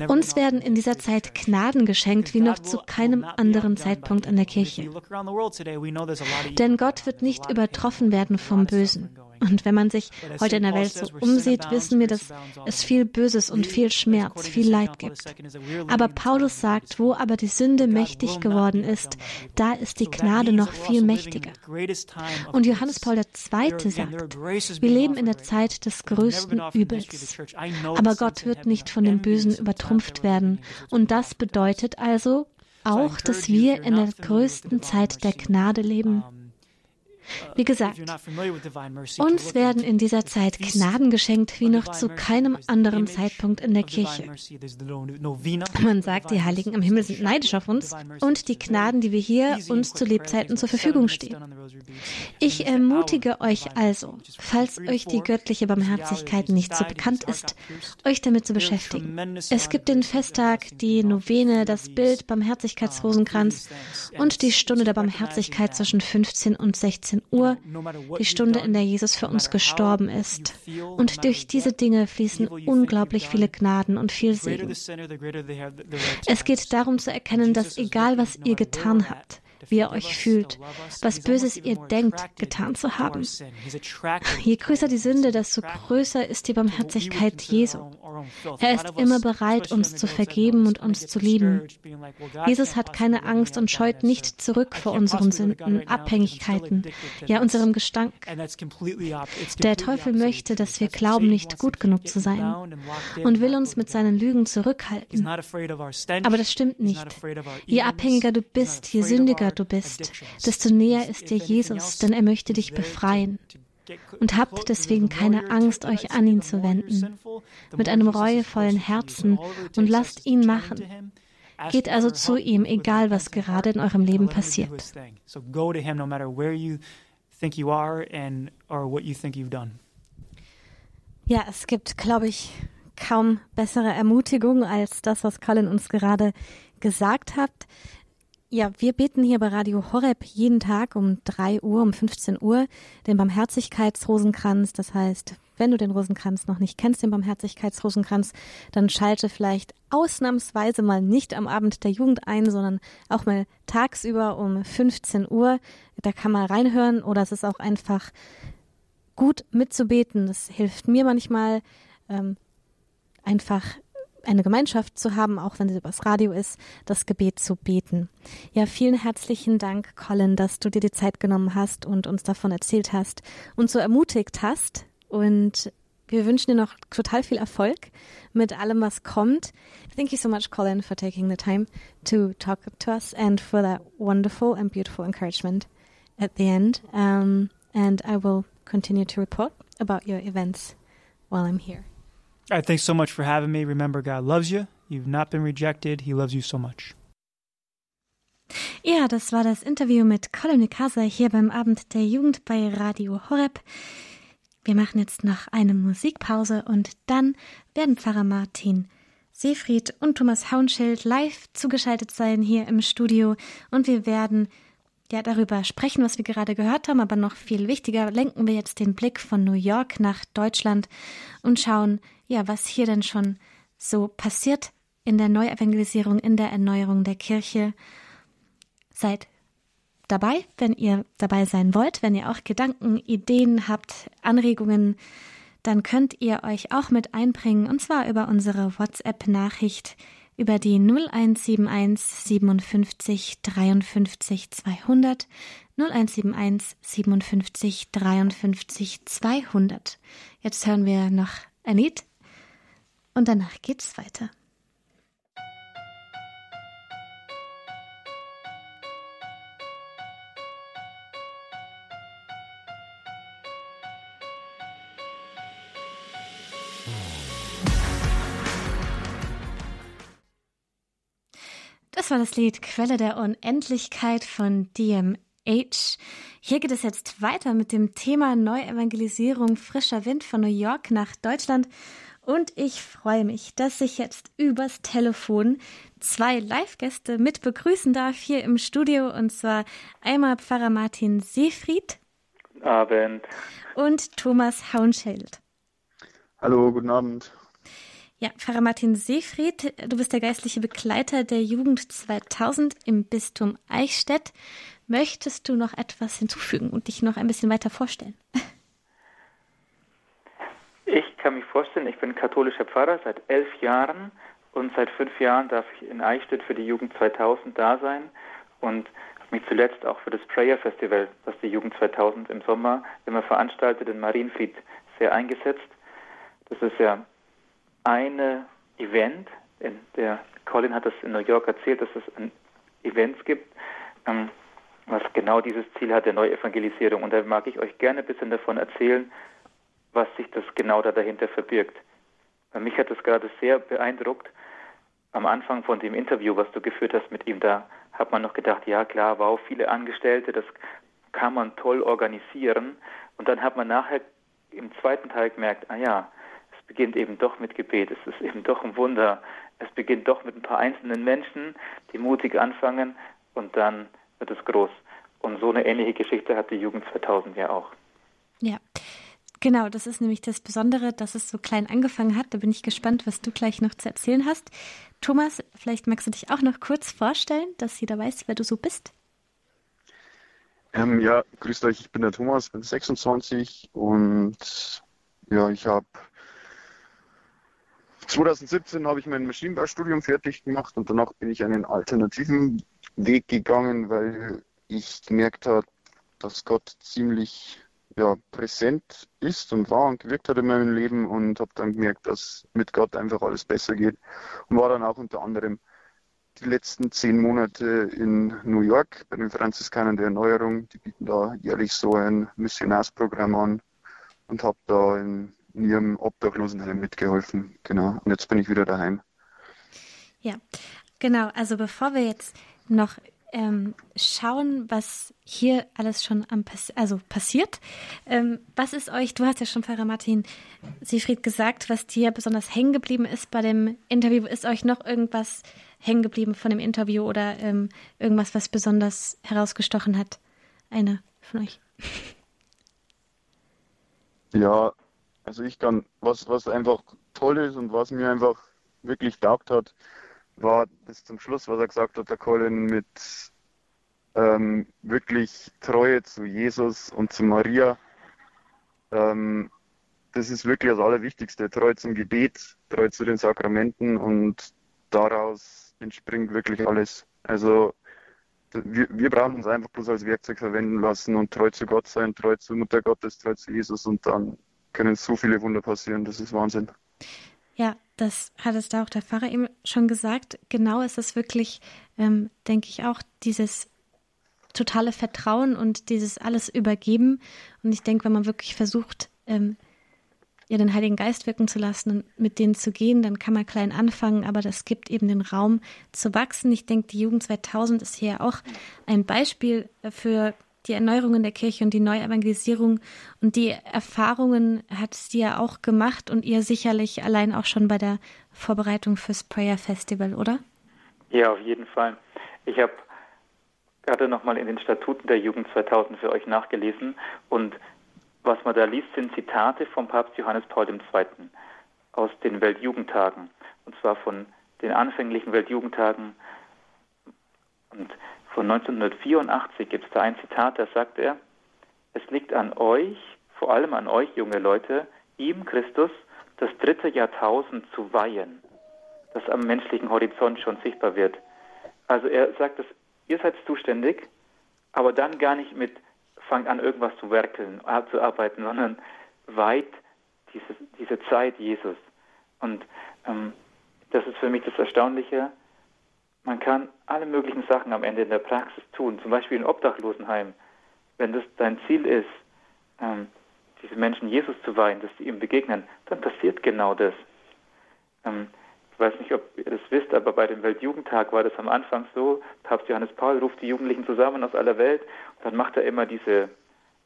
S1: Uns werden in dieser Zeit Gnaden geschenkt wie noch zu keinem anderen Zeitpunkt in der Kirche. Denn Gott wird nicht übertroffen werden vom Bösen. Und wenn man sich heute in der Welt so umsieht, wissen wir, dass es viel Böses und viel Schmerz, viel Leid gibt. Aber Paulus sagt, wo aber die Sünde mächtig geworden ist, da ist die Gnade noch viel mächtiger. Und Johannes Paul II. sagt, wir leben in der Zeit des größten Übels. Aber Gott wird nicht von dem Bösen übertrumpft werden. Und das bedeutet also auch, dass wir in der größten Zeit der Gnade leben. Wie gesagt, uns werden in dieser Zeit Gnaden geschenkt wie noch zu keinem anderen Zeitpunkt in der Kirche. Man sagt, die Heiligen im Himmel sind neidisch auf uns und die Gnaden, die wir hier uns zu Lebzeiten zur Verfügung stehen. Ich ermutige euch also, falls euch die göttliche Barmherzigkeit nicht so bekannt ist, euch damit zu beschäftigen. Es gibt den Festtag, die Novene, das Bild Barmherzigkeitsrosenkranz und die Stunde der Barmherzigkeit zwischen 15 und 16 Uhr, die Stunde, in der Jesus für uns gestorben ist. Und durch diese Dinge fließen unglaublich viele Gnaden und viel Segen. Es geht darum zu erkennen, dass egal was ihr getan habt, wie ihr euch fühlt, was Böses ihr denkt, getan zu haben. Je größer die Sünde, desto größer ist die Barmherzigkeit Jesu. Er ist immer bereit, uns zu vergeben und uns zu lieben. Jesus hat keine Angst und scheut nicht zurück vor unseren Sünden, Abhängigkeiten, ja unserem Gestank. Der Teufel möchte, dass wir glauben, nicht gut genug zu sein und will uns mit seinen Lügen zurückhalten. Aber das stimmt nicht. Je abhängiger du bist, je sündiger du bist, desto näher ist dir Jesus, denn er möchte dich befreien. Und habt deswegen keine Angst, euch an ihn zu wenden, mit einem reuevollen Herzen und lasst ihn machen. Geht also zu ihm, egal was gerade in eurem Leben passiert. Ja, es gibt, glaube ich, kaum bessere Ermutigung als das, was Colin uns gerade gesagt hat. Ja, wir beten hier bei Radio Horeb jeden Tag um 3 Uhr, um 15 Uhr den Barmherzigkeitsrosenkranz. Das heißt, wenn du den Rosenkranz noch nicht kennst, den Barmherzigkeitsrosenkranz, dann schalte vielleicht ausnahmsweise mal nicht am Abend der Jugend ein, sondern auch mal tagsüber um 15 Uhr. Da kann man reinhören oder es ist auch einfach gut mitzubeten. Das hilft mir manchmal ähm, einfach eine Gemeinschaft zu haben, auch wenn es übers Radio ist, das Gebet zu beten. Ja, vielen herzlichen Dank, Colin, dass du dir die Zeit genommen hast und uns davon erzählt hast und so ermutigt hast. Und wir wünschen dir noch total viel Erfolg mit allem, was kommt. Thank you so much, Colin, for taking the time to talk to us and for that wonderful and beautiful encouragement at the end. Um, and I will continue to report about your events while I'm here.
S2: Right, thanks so much for having me. Remember, God loves you. You've not been rejected. He loves you so much.
S1: Ja, das war das Interview mit Colin Mikasa hier beim Abend der Jugend bei Radio Horeb. Wir machen jetzt noch eine Musikpause und dann werden Pfarrer Martin Seefried und Thomas Haunschild live zugeschaltet sein hier im Studio und wir werden ja darüber sprechen, was wir gerade gehört haben, aber noch viel wichtiger lenken wir jetzt den Blick von New York nach Deutschland und schauen, ja, was hier denn schon so passiert in der Neuevangelisierung, in der Erneuerung der Kirche. Seid dabei, wenn ihr dabei sein wollt, wenn ihr auch Gedanken, Ideen habt, Anregungen, dann könnt ihr euch auch mit einbringen und zwar über unsere WhatsApp-Nachricht über die 0171 57 53 200 0171 57 53 200. Jetzt hören wir noch ein Lied und danach geht's weiter. Das war das Lied Quelle der Unendlichkeit von DMH. Hier geht es jetzt weiter mit dem Thema Neuevangelisierung frischer Wind von New York nach Deutschland. Und ich freue mich, dass ich jetzt übers Telefon zwei Live-Gäste mit begrüßen darf hier im Studio. Und zwar einmal Pfarrer Martin Seefried.
S3: Guten Abend.
S1: Und Thomas Haunschild.
S3: Hallo, guten Abend.
S1: Ja, Pfarrer Martin Seefried, du bist der geistliche Begleiter der Jugend 2000 im Bistum Eichstätt. Möchtest du noch etwas hinzufügen und dich noch ein bisschen weiter vorstellen?
S3: Ich kann mich vorstellen, ich bin katholischer Pfarrer seit elf Jahren und seit fünf Jahren darf ich in Eichstätt für die Jugend 2000 da sein und habe mich zuletzt auch für das Prayer Festival, das die Jugend 2000 im Sommer immer veranstaltet, in Marienfried sehr eingesetzt. Das ist ja eine Event, der Colin hat das in New York erzählt, dass es ein Events gibt, ähm, was genau dieses Ziel hat der Neuevangelisierung. Und da mag ich euch gerne ein bisschen davon erzählen, was sich das genau da dahinter verbirgt. Mich hat das gerade sehr beeindruckt. Am Anfang von dem Interview, was du geführt hast mit ihm, da hat man noch gedacht, ja klar, wow, viele Angestellte, das kann man toll organisieren. Und dann hat man nachher im zweiten Teil gemerkt, ah ja, beginnt eben doch mit Gebet. Es ist eben doch ein Wunder. Es beginnt doch mit ein paar einzelnen Menschen, die mutig anfangen und dann wird es groß. Und so eine ähnliche Geschichte hat die Jugend 2000 ja auch.
S1: Ja. Genau, das ist nämlich das Besondere, dass es so klein angefangen hat. Da bin ich gespannt, was du gleich noch zu erzählen hast. Thomas, vielleicht magst du dich auch noch kurz vorstellen, dass jeder weiß, wer du so bist.
S4: Ähm, ja, grüßt euch, ich bin der Thomas, bin 26 und ja, ich habe 2017 habe ich mein Maschinenbaustudium fertig gemacht und danach bin ich einen alternativen Weg gegangen, weil ich gemerkt habe, dass Gott ziemlich ja, präsent ist und war und gewirkt hat in meinem Leben und habe dann gemerkt, dass mit Gott einfach alles besser geht und war dann auch unter anderem die letzten zehn Monate in New York bei den Franziskanern der Erneuerung. Die bieten da jährlich so ein Missionarsprogramm an und habe da in in ihrem Obdachlosenheim mitgeholfen. Genau. Und jetzt bin ich wieder daheim.
S1: Ja, genau. Also bevor wir jetzt noch ähm, schauen, was hier alles schon am Pass also passiert. Ähm, was ist euch, du hast ja schon, Pfarrer Martin Siegfried, gesagt, was dir besonders hängen geblieben ist bei dem Interview. Ist euch noch irgendwas hängen geblieben von dem Interview oder ähm, irgendwas, was besonders herausgestochen hat? Eine von euch.
S4: Ja, also ich kann, was, was einfach toll ist und was mir einfach wirklich taugt hat, war bis zum Schluss, was er gesagt hat, der Colin, mit ähm, wirklich Treue zu Jesus und zu Maria. Ähm, das ist wirklich das Allerwichtigste. Treu zum Gebet, treu zu den Sakramenten und daraus entspringt wirklich alles. Also wir, wir brauchen uns einfach bloß als Werkzeug verwenden lassen und treu zu Gott sein, treu zu Mutter Gottes, treu zu Jesus und dann können so viele Wunder passieren. Das ist Wahnsinn.
S1: Ja, das hat es da auch der Pfarrer eben schon gesagt. Genau ist es wirklich, ähm, denke ich auch, dieses totale Vertrauen und dieses alles übergeben. Und ich denke, wenn man wirklich versucht, ähm, ja, den Heiligen Geist wirken zu lassen und mit denen zu gehen, dann kann man klein anfangen, aber das gibt eben den Raum zu wachsen. Ich denke, die Jugend 2000 ist hier auch ein Beispiel für die Erneuerung der Kirche und die Neuevangelisierung und die Erfahrungen hat sie ja auch gemacht und ihr sicherlich allein auch schon bei der Vorbereitung fürs Prayer Festival, oder?
S3: Ja, auf jeden Fall. Ich habe gerade nochmal in den Statuten der Jugend 2000 für euch nachgelesen und was man da liest, sind Zitate vom Papst Johannes Paul II. aus den Weltjugendtagen. Und zwar von den anfänglichen Weltjugendtagen. Und von 1984 gibt es da ein Zitat, da sagt er, es liegt an euch, vor allem an euch junge Leute, ihm, Christus, das dritte Jahrtausend zu weihen, das am menschlichen Horizont schon sichtbar wird. Also er sagt, dass ihr seid zuständig, aber dann gar nicht mit fangt an, irgendwas zu werkeln, zu arbeiten, sondern weit diese, diese Zeit Jesus. Und ähm, das ist für mich das Erstaunliche. Man kann alle möglichen Sachen am Ende in der Praxis tun, zum Beispiel in Obdachlosenheim. Wenn das dein Ziel ist, ähm, diese Menschen Jesus zu weihen, dass sie ihm begegnen, dann passiert genau das. Ähm, ich weiß nicht, ob ihr das wisst, aber bei dem Weltjugendtag war das am Anfang so, Papst Johannes Paul ruft die Jugendlichen zusammen aus aller Welt und dann macht er immer diese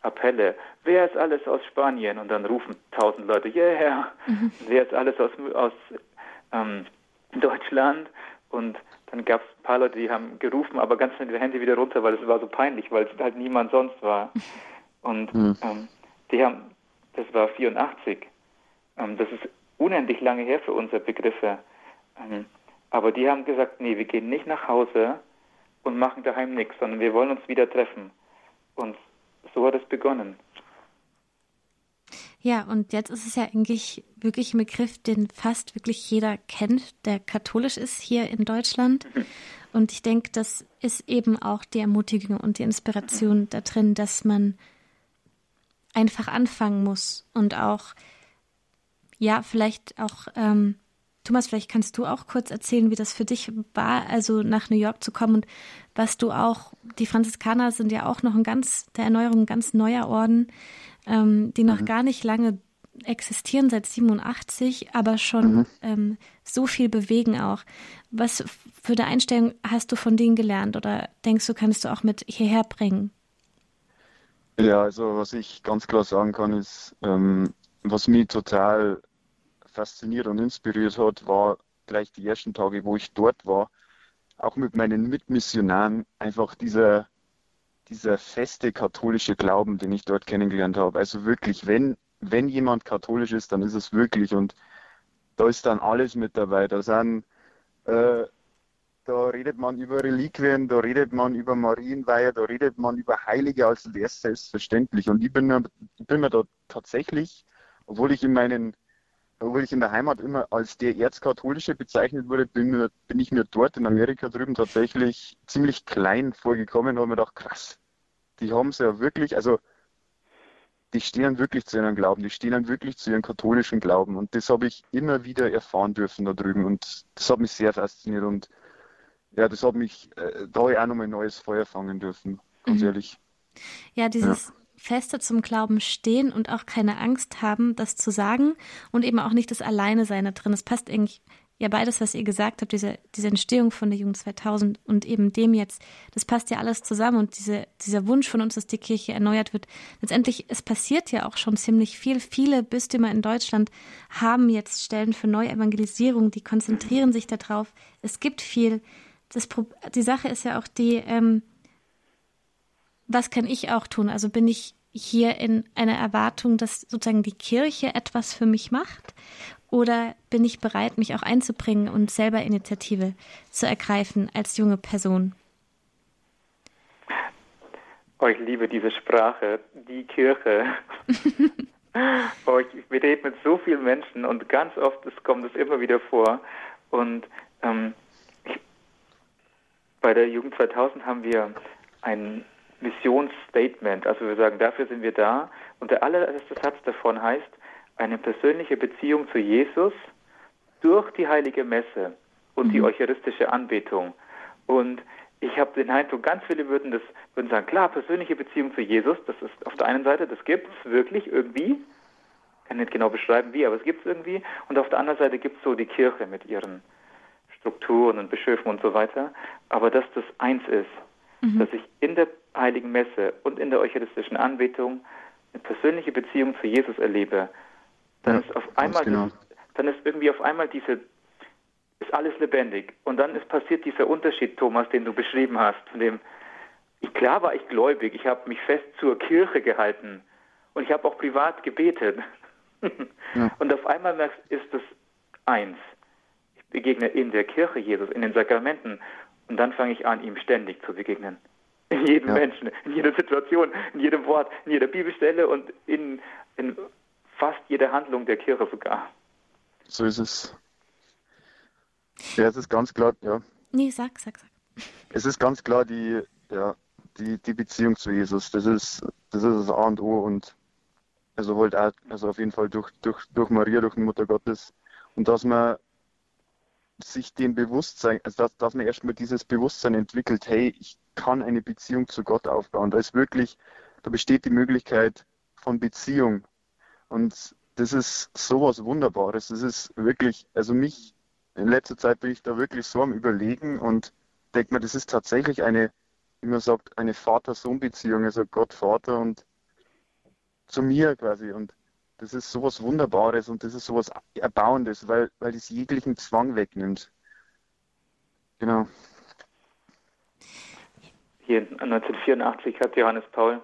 S3: Appelle. Wer ist alles aus Spanien? Und dann rufen tausend Leute, yeah. Mhm. Wer ist alles aus, aus ähm, Deutschland? Und dann gab es ein paar Leute, die haben gerufen, aber ganz schnell die Hände wieder runter, weil es war so peinlich, weil es halt niemand sonst war. Und mhm. ähm, die haben, das war 84. Ähm, das ist unendlich lange her für unsere Begriffe. Ähm, aber die haben gesagt, nee, wir gehen nicht nach Hause und machen daheim nichts, sondern wir wollen uns wieder treffen. Und so hat es begonnen.
S1: Ja, und jetzt ist es ja eigentlich wirklich ein Begriff, den fast wirklich jeder kennt, der katholisch ist hier in Deutschland. Und ich denke, das ist eben auch die Ermutigung und die Inspiration da drin, dass man einfach anfangen muss und auch, ja, vielleicht auch ähm, Thomas, vielleicht kannst du auch kurz erzählen, wie das für dich war, also nach New York zu kommen und was du auch, die Franziskaner sind ja auch noch ein ganz, der Erneuerung ein ganz neuer Orden, ähm, die noch mhm. gar nicht lange existieren, seit 87, aber schon mhm. ähm, so viel bewegen auch. Was für eine Einstellung hast du von denen gelernt oder denkst du, kannst du auch mit hierher bringen?
S4: Ja, also was ich ganz klar sagen kann, ist, ähm, was mich total fasziniert und inspiriert hat, war gleich die ersten Tage, wo ich dort war, auch mit meinen Mitmissionaren, einfach dieser, dieser feste katholische Glauben, den ich dort kennengelernt habe. Also wirklich, wenn, wenn jemand katholisch ist, dann ist es wirklich und da ist dann alles mit dabei. Da sind, äh, da redet man über Reliquien, da redet man über Marienweihe, da redet man über Heilige, als wäre es selbstverständlich. Und ich bin, ich bin mir da tatsächlich, obwohl ich in meinen obwohl ich in der Heimat immer als der Erzkatholische bezeichnet wurde, bin, mir, bin ich mir dort in Amerika drüben tatsächlich ziemlich klein vorgekommen und habe mir gedacht, krass, die haben es ja wirklich, also die stehen wirklich zu ihrem Glauben, die stehen wirklich zu ihrem katholischen Glauben und das habe ich immer wieder erfahren dürfen da drüben und das hat mich sehr fasziniert und ja, das hat mich, äh, da habe ich auch nochmal ein neues Feuer fangen dürfen, ganz mhm. ehrlich.
S1: Ja, dieses, ja fester zum Glauben stehen und auch keine Angst haben, das zu sagen und eben auch nicht das Alleine sein da drin. Das passt eigentlich ja beides, was ihr gesagt habt, diese, diese Entstehung von der Jugend 2000 und eben dem jetzt, das passt ja alles zusammen und diese, dieser Wunsch von uns, dass die Kirche erneuert wird. Letztendlich, es passiert ja auch schon ziemlich viel. Viele Bistümer in Deutschland haben jetzt Stellen für Neuevangelisierung, die konzentrieren sich darauf. Es gibt viel. Das, die Sache ist ja auch die, ähm, was kann ich auch tun? Also bin ich hier in einer Erwartung, dass sozusagen die Kirche etwas für mich macht? Oder bin ich bereit, mich auch einzubringen und selber Initiative zu ergreifen als junge Person?
S3: Oh, ich liebe diese Sprache, die Kirche. oh, ich, ich rede mit so vielen Menschen und ganz oft es kommt es immer wieder vor. Und ähm, ich, bei der Jugend 2000 haben wir ein Missionsstatement. Also wir sagen, dafür sind wir da. Und der allererste Satz davon heißt, eine persönliche Beziehung zu Jesus durch die heilige Messe und mhm. die eucharistische Anbetung. Und ich habe den Eindruck, ganz viele würden das würden sagen, klar, persönliche Beziehung zu Jesus, das ist auf der einen Seite, das gibt es wirklich irgendwie. Ich kann nicht genau beschreiben, wie, aber es gibt es irgendwie. Und auf der anderen Seite gibt es so die Kirche mit ihren Strukturen und Bischöfen und so weiter. Aber dass das eins ist, mhm. dass ich in der Heiligen Messe und in der eucharistischen Anbetung eine persönliche Beziehung zu Jesus erlebe, dann ja, ist auf einmal genau. dann ist irgendwie auf einmal diese ist alles lebendig und dann ist passiert dieser Unterschied, Thomas, den du beschrieben hast, von dem ich, klar war ich gläubig, ich habe mich fest zur Kirche gehalten und ich habe auch privat gebetet. ja. Und auf einmal merkst ist es eins. Ich begegne in der Kirche Jesus, in den Sakramenten und dann fange ich an, ihm ständig zu begegnen. In jedem ja. Menschen, in jeder Situation, in jedem Wort, in jeder Bibelstelle und in, in fast jeder Handlung der Kirche sogar.
S4: So ist es. Ja, es ist ganz klar, ja.
S1: Nee, sag, sag, sag.
S4: Es ist ganz klar die, ja, die, die Beziehung zu Jesus. Das ist, das ist das A und O und also halt auch, also auf jeden Fall durch, durch, durch Maria, durch die Mutter Gottes. Und dass man sich dem Bewusstsein, also dass, dass man erstmal dieses Bewusstsein entwickelt, hey, ich kann eine Beziehung zu Gott aufbauen. Da ist wirklich, da besteht die Möglichkeit von Beziehung. Und das ist sowas Wunderbares. Das ist wirklich, also mich, in letzter Zeit bin ich da wirklich so am Überlegen und denke mir, das ist tatsächlich eine, wie man sagt, eine Vater-Sohn-Beziehung, also Gott, Vater und zu mir quasi. Und das ist sowas Wunderbares und das ist sowas Erbauendes, weil, weil es jeglichen Zwang wegnimmt. Genau.
S3: Hier 1984 hat Johannes Paul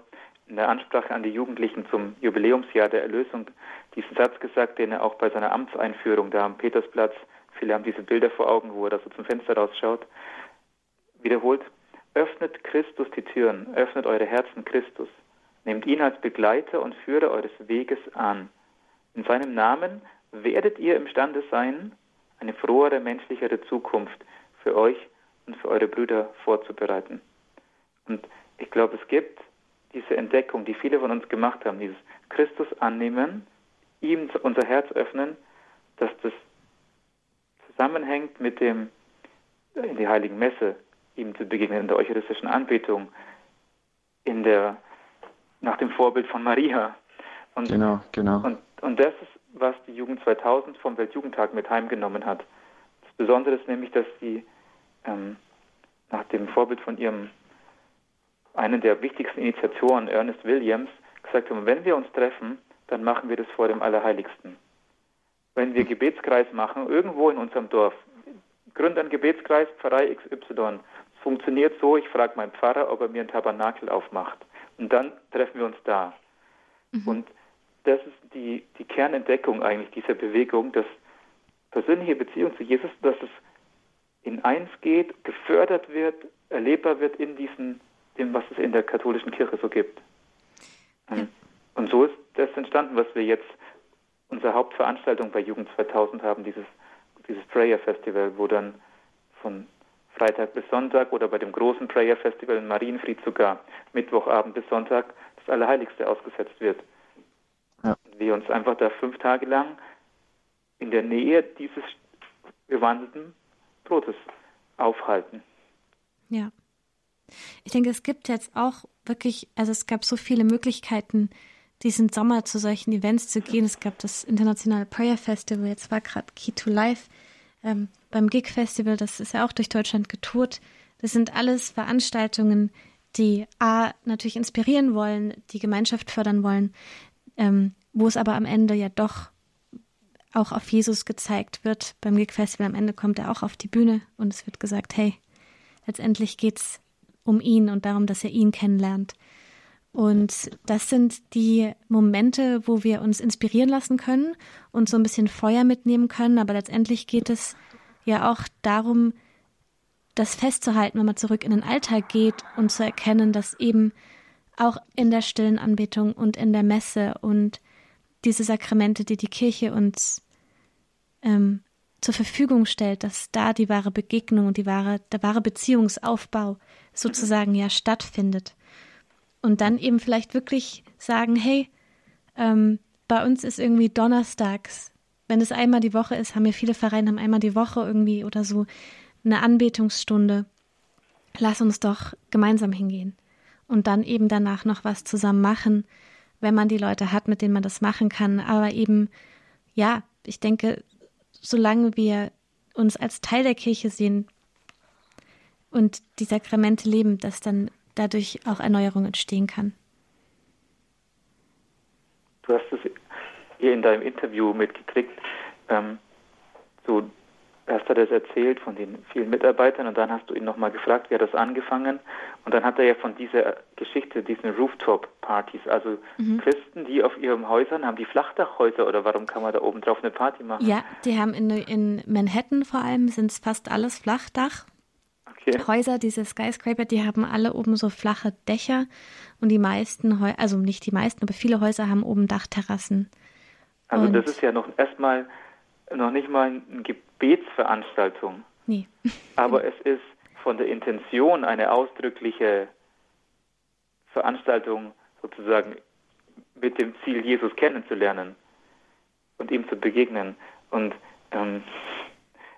S3: in der Ansprache an die Jugendlichen zum Jubiläumsjahr der Erlösung diesen Satz gesagt, den er auch bei seiner Amtseinführung da am Petersplatz, viele haben diese Bilder vor Augen, wo er da so zum Fenster rausschaut, wiederholt, öffnet Christus die Türen, öffnet eure Herzen Christus, nehmt ihn als Begleiter und Führer eures Weges an. In seinem Namen werdet ihr imstande sein, eine frohere, menschlichere Zukunft für euch und für eure Brüder vorzubereiten. Und ich glaube, es gibt diese Entdeckung, die viele von uns gemacht haben, dieses Christus annehmen, ihm unser Herz öffnen, dass das zusammenhängt mit dem in die heiligen Messe ihm zu begegnen in der eucharistischen Anbetung, in der nach dem Vorbild von Maria.
S4: Und, genau, genau.
S3: Und, und das ist, was die Jugend 2000 vom Weltjugendtag mit heimgenommen hat. Das Besondere ist nämlich, dass sie ähm, nach dem Vorbild von ihrem einen der wichtigsten Initiatoren, Ernest Williams, gesagt haben, wenn wir uns treffen, dann machen wir das vor dem Allerheiligsten. Wenn wir Gebetskreis machen, irgendwo in unserem Dorf, gründe einen Gebetskreis, Pfarrei XY. Es funktioniert so, ich frage meinen Pfarrer, ob er mir ein Tabernakel aufmacht. Und dann treffen wir uns da. Mhm. Und das ist die, die Kernentdeckung eigentlich dieser Bewegung, dass persönliche Beziehung zu Jesus, dass es in eins geht, gefördert wird, erlebbar wird in diesen dem, was es in der katholischen Kirche so gibt. Ja. Und so ist das entstanden, was wir jetzt unsere Hauptveranstaltung bei Jugend 2000 haben, dieses, dieses Prayer Festival, wo dann von Freitag bis Sonntag oder bei dem großen Prayer Festival in Marienfried sogar Mittwochabend bis Sonntag das Allerheiligste ausgesetzt wird. Ja. Wir uns einfach da fünf Tage lang in der Nähe dieses gewandelten Brotes aufhalten.
S1: Ja. Ich denke, es gibt jetzt auch wirklich, also es gab so viele Möglichkeiten, diesen Sommer zu solchen Events zu gehen. Es gab das internationale Prayer Festival, jetzt war gerade Key to Life ähm, beim Gig Festival, das ist ja auch durch Deutschland getourt. Das sind alles Veranstaltungen, die A, natürlich inspirieren wollen, die Gemeinschaft fördern wollen, ähm, wo es aber am Ende ja doch auch auf Jesus gezeigt wird. Beim Gig Festival am Ende kommt er auch auf die Bühne und es wird gesagt, hey, letztendlich geht's um ihn und darum, dass er ihn kennenlernt. Und das sind die Momente, wo wir uns inspirieren lassen können und so ein bisschen Feuer mitnehmen können. Aber letztendlich geht es ja auch darum, das festzuhalten, wenn man zurück in den Alltag geht und zu erkennen, dass eben auch in der stillen Anbetung und in der Messe und diese Sakramente, die die Kirche uns ähm, zur Verfügung stellt, dass da die wahre Begegnung und die wahre, der wahre Beziehungsaufbau sozusagen ja stattfindet. Und dann eben vielleicht wirklich sagen, hey, ähm, bei uns ist irgendwie donnerstags, wenn es einmal die Woche ist, haben wir viele Vereine, haben einmal die Woche irgendwie oder so eine Anbetungsstunde. Lass uns doch gemeinsam hingehen und dann eben danach noch was zusammen machen, wenn man die Leute hat, mit denen man das machen kann. Aber eben, ja, ich denke, solange wir uns als Teil der Kirche sehen und die Sakramente leben, dass dann dadurch auch Erneuerung entstehen kann.
S3: Du hast es hier in deinem Interview mitgekriegt. Ähm, so erst hat er es erzählt von den vielen Mitarbeitern und dann hast du ihn nochmal gefragt, wie hat das angefangen? Und dann hat er ja von dieser Geschichte, diesen Rooftop-Partys, also mhm. Christen, die auf ihren Häusern, haben die Flachdachhäuser oder warum kann man da oben drauf eine Party machen?
S1: Ja, die haben in, in Manhattan vor allem, sind es fast alles Flachdach. Okay. Häuser, diese Skyscraper, die haben alle oben so flache Dächer und die meisten, also nicht die meisten, aber viele Häuser haben oben Dachterrassen.
S3: Also und das ist ja noch erstmal noch nicht mal eine Gebetsveranstaltung.
S1: Nee.
S3: aber es ist von der Intention eine ausdrückliche Veranstaltung sozusagen mit dem Ziel, Jesus kennenzulernen und ihm zu begegnen. Und ähm,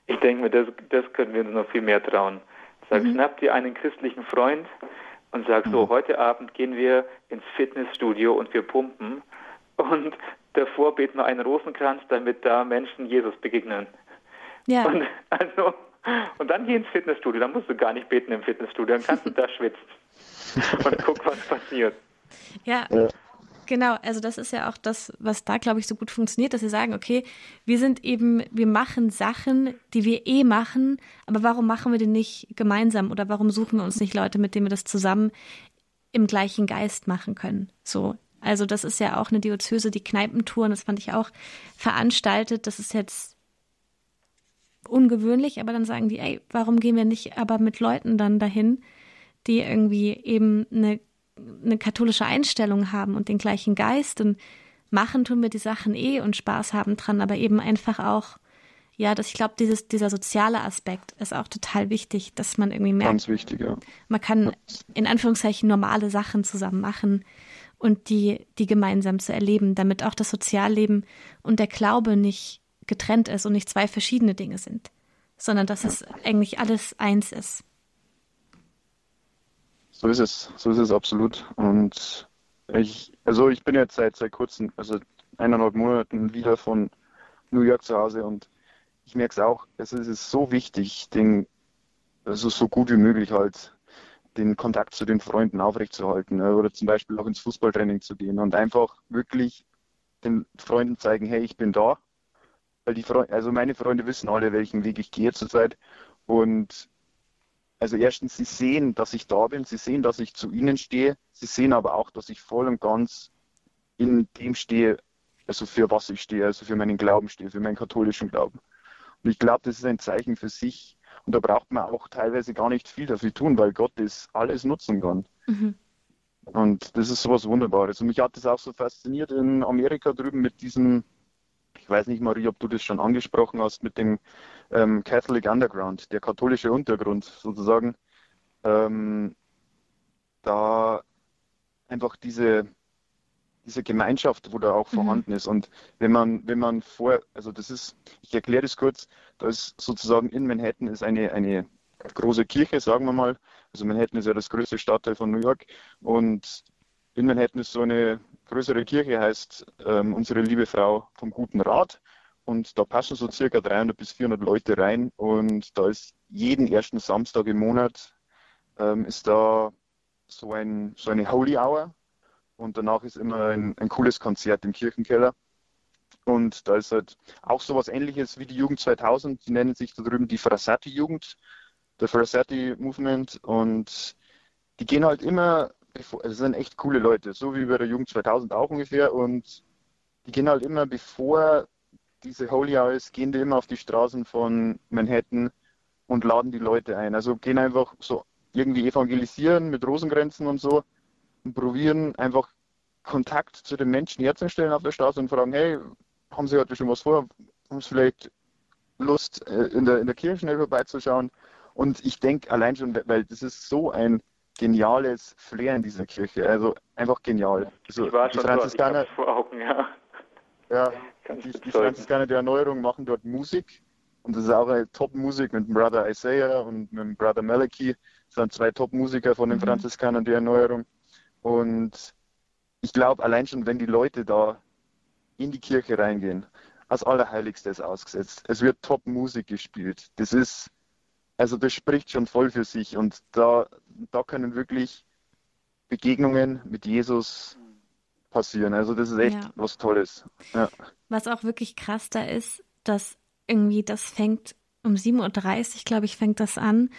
S3: ich denke mir, das, das können wir uns noch viel mehr trauen. Sag, mhm. schnapp dir einen christlichen Freund und sag so, mhm. heute Abend gehen wir ins Fitnessstudio und wir pumpen und davor beten wir einen Rosenkranz, damit da Menschen Jesus begegnen.
S1: Ja.
S3: Und, also, und dann geh ins Fitnessstudio, dann musst du gar nicht beten im Fitnessstudio, dann kannst du da schwitzen und guck, was passiert.
S1: Ja. ja. Genau, also das ist ja auch das, was da, glaube ich, so gut funktioniert, dass sie sagen, okay, wir sind eben, wir machen Sachen, die wir eh machen, aber warum machen wir die nicht gemeinsam oder warum suchen wir uns nicht Leute, mit denen wir das zusammen im gleichen Geist machen können? So, also das ist ja auch eine Diözese, die Kneipentouren, das fand ich auch veranstaltet. Das ist jetzt ungewöhnlich, aber dann sagen die, ey, warum gehen wir nicht aber mit Leuten dann dahin, die irgendwie eben eine, eine katholische Einstellung haben und den gleichen Geist und machen tun wir die Sachen eh und Spaß haben dran, aber eben einfach auch, ja, dass ich glaube, dieses, dieser soziale Aspekt ist auch total wichtig, dass man irgendwie merkt.
S4: Ganz wichtig, ja.
S1: Man kann in Anführungszeichen normale Sachen zusammen machen und die, die gemeinsam zu erleben, damit auch das Sozialleben und der Glaube nicht getrennt ist und nicht zwei verschiedene Dinge sind, sondern dass es eigentlich alles eins ist.
S4: So ist es, so ist es absolut. Und ich, also ich bin jetzt seit seit kurzem, also eineinhalb Monaten wieder von New York zu Hause und ich merke es auch, es ist so wichtig, den, also so gut wie möglich halt den Kontakt zu den Freunden aufrechtzuerhalten ne? oder zum Beispiel auch ins Fußballtraining zu gehen und einfach wirklich den Freunden zeigen, hey, ich bin da. Weil die Freunde, also meine Freunde wissen alle, welchen Weg ich gehe zurzeit. Und also erstens, sie sehen, dass ich da bin, sie sehen, dass ich zu ihnen stehe, sie sehen aber auch, dass ich voll und ganz in dem stehe, also für was ich stehe, also für meinen Glauben stehe, für meinen katholischen Glauben. Und ich glaube, das ist ein Zeichen für sich, und da braucht man auch teilweise gar nicht viel dafür tun, weil Gott das alles nutzen kann. Mhm. Und das ist sowas Wunderbares. Und mich hat das auch so fasziniert in Amerika drüben mit diesem, ich weiß nicht, Marie, ob du das schon angesprochen hast, mit dem ähm, Catholic Underground, der katholische Untergrund sozusagen. Ähm, da einfach diese, diese Gemeinschaft, wo da auch mhm. vorhanden ist. Und wenn man, wenn man vor, also das ist, ich erkläre das kurz, da ist sozusagen in Manhattan ist eine, eine große Kirche, sagen wir mal. Also Manhattan ist ja das größte Stadtteil von New York. Und in Manhattan ist so eine größere Kirche, heißt ähm, unsere liebe Frau vom Guten Rat. Und da passen so circa 300 bis 400 Leute rein. Und da ist jeden ersten Samstag im Monat ähm, ist da so, ein, so eine Holy Hour und danach ist immer ein, ein cooles Konzert im Kirchenkeller. Und da ist halt auch so was ähnliches wie die Jugend 2000. Die nennen sich da drüben die Frassati-Jugend, der Frassati-Movement. Und die gehen halt immer, bevor, also sind echt coole Leute, so wie bei der Jugend 2000 auch ungefähr. Und die gehen halt immer, bevor diese Holy Hour ist, gehen die immer auf die Straßen von Manhattan und laden die Leute ein. Also gehen einfach so irgendwie evangelisieren mit Rosenkränzen und so probieren einfach Kontakt zu den Menschen herzustellen auf der Straße und fragen, hey, haben Sie heute schon was vor? Haben Sie vielleicht Lust, äh, in der, in der Kirche schnell vorbeizuschauen? Und ich denke allein schon, weil das ist so ein geniales Flair in dieser Kirche. Also einfach genial. Also,
S3: ich war die schon Franziskaner, dort, vor Augen, ja.
S4: Ja, die, die Franziskaner der Erneuerung machen dort Musik. Und das ist auch eine Top-Musik mit dem Brother Isaiah und mit dem Brother Malachi. Das sind zwei Top-Musiker von den mhm. Franziskanern der Erneuerung. Und ich glaube, allein schon, wenn die Leute da in die Kirche reingehen, als Allerheiligstes ausgesetzt, es wird Top-Musik gespielt. Das ist, also das spricht schon voll für sich. Und da, da können wirklich Begegnungen mit Jesus passieren. Also das ist echt ja. was Tolles. Ja.
S1: Was auch wirklich krass da ist, dass irgendwie das fängt um 7.30 Uhr, glaube ich, fängt das an.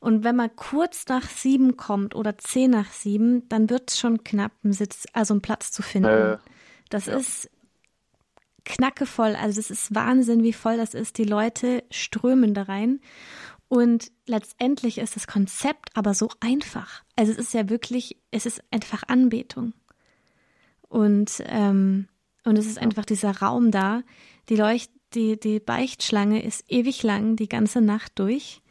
S1: Und wenn man kurz nach sieben kommt oder zehn nach sieben, dann wird es schon knapp, einen Sitz, also einen Platz zu finden. Äh, das ja. ist knackevoll. Also es ist Wahnsinn, wie voll das ist. Die Leute strömen da rein. Und letztendlich ist das Konzept aber so einfach. Also es ist ja wirklich, es ist einfach Anbetung. Und, ähm, und es ist einfach dieser Raum da. Die Leucht, die, die Beichtschlange ist ewig lang, die ganze Nacht durch.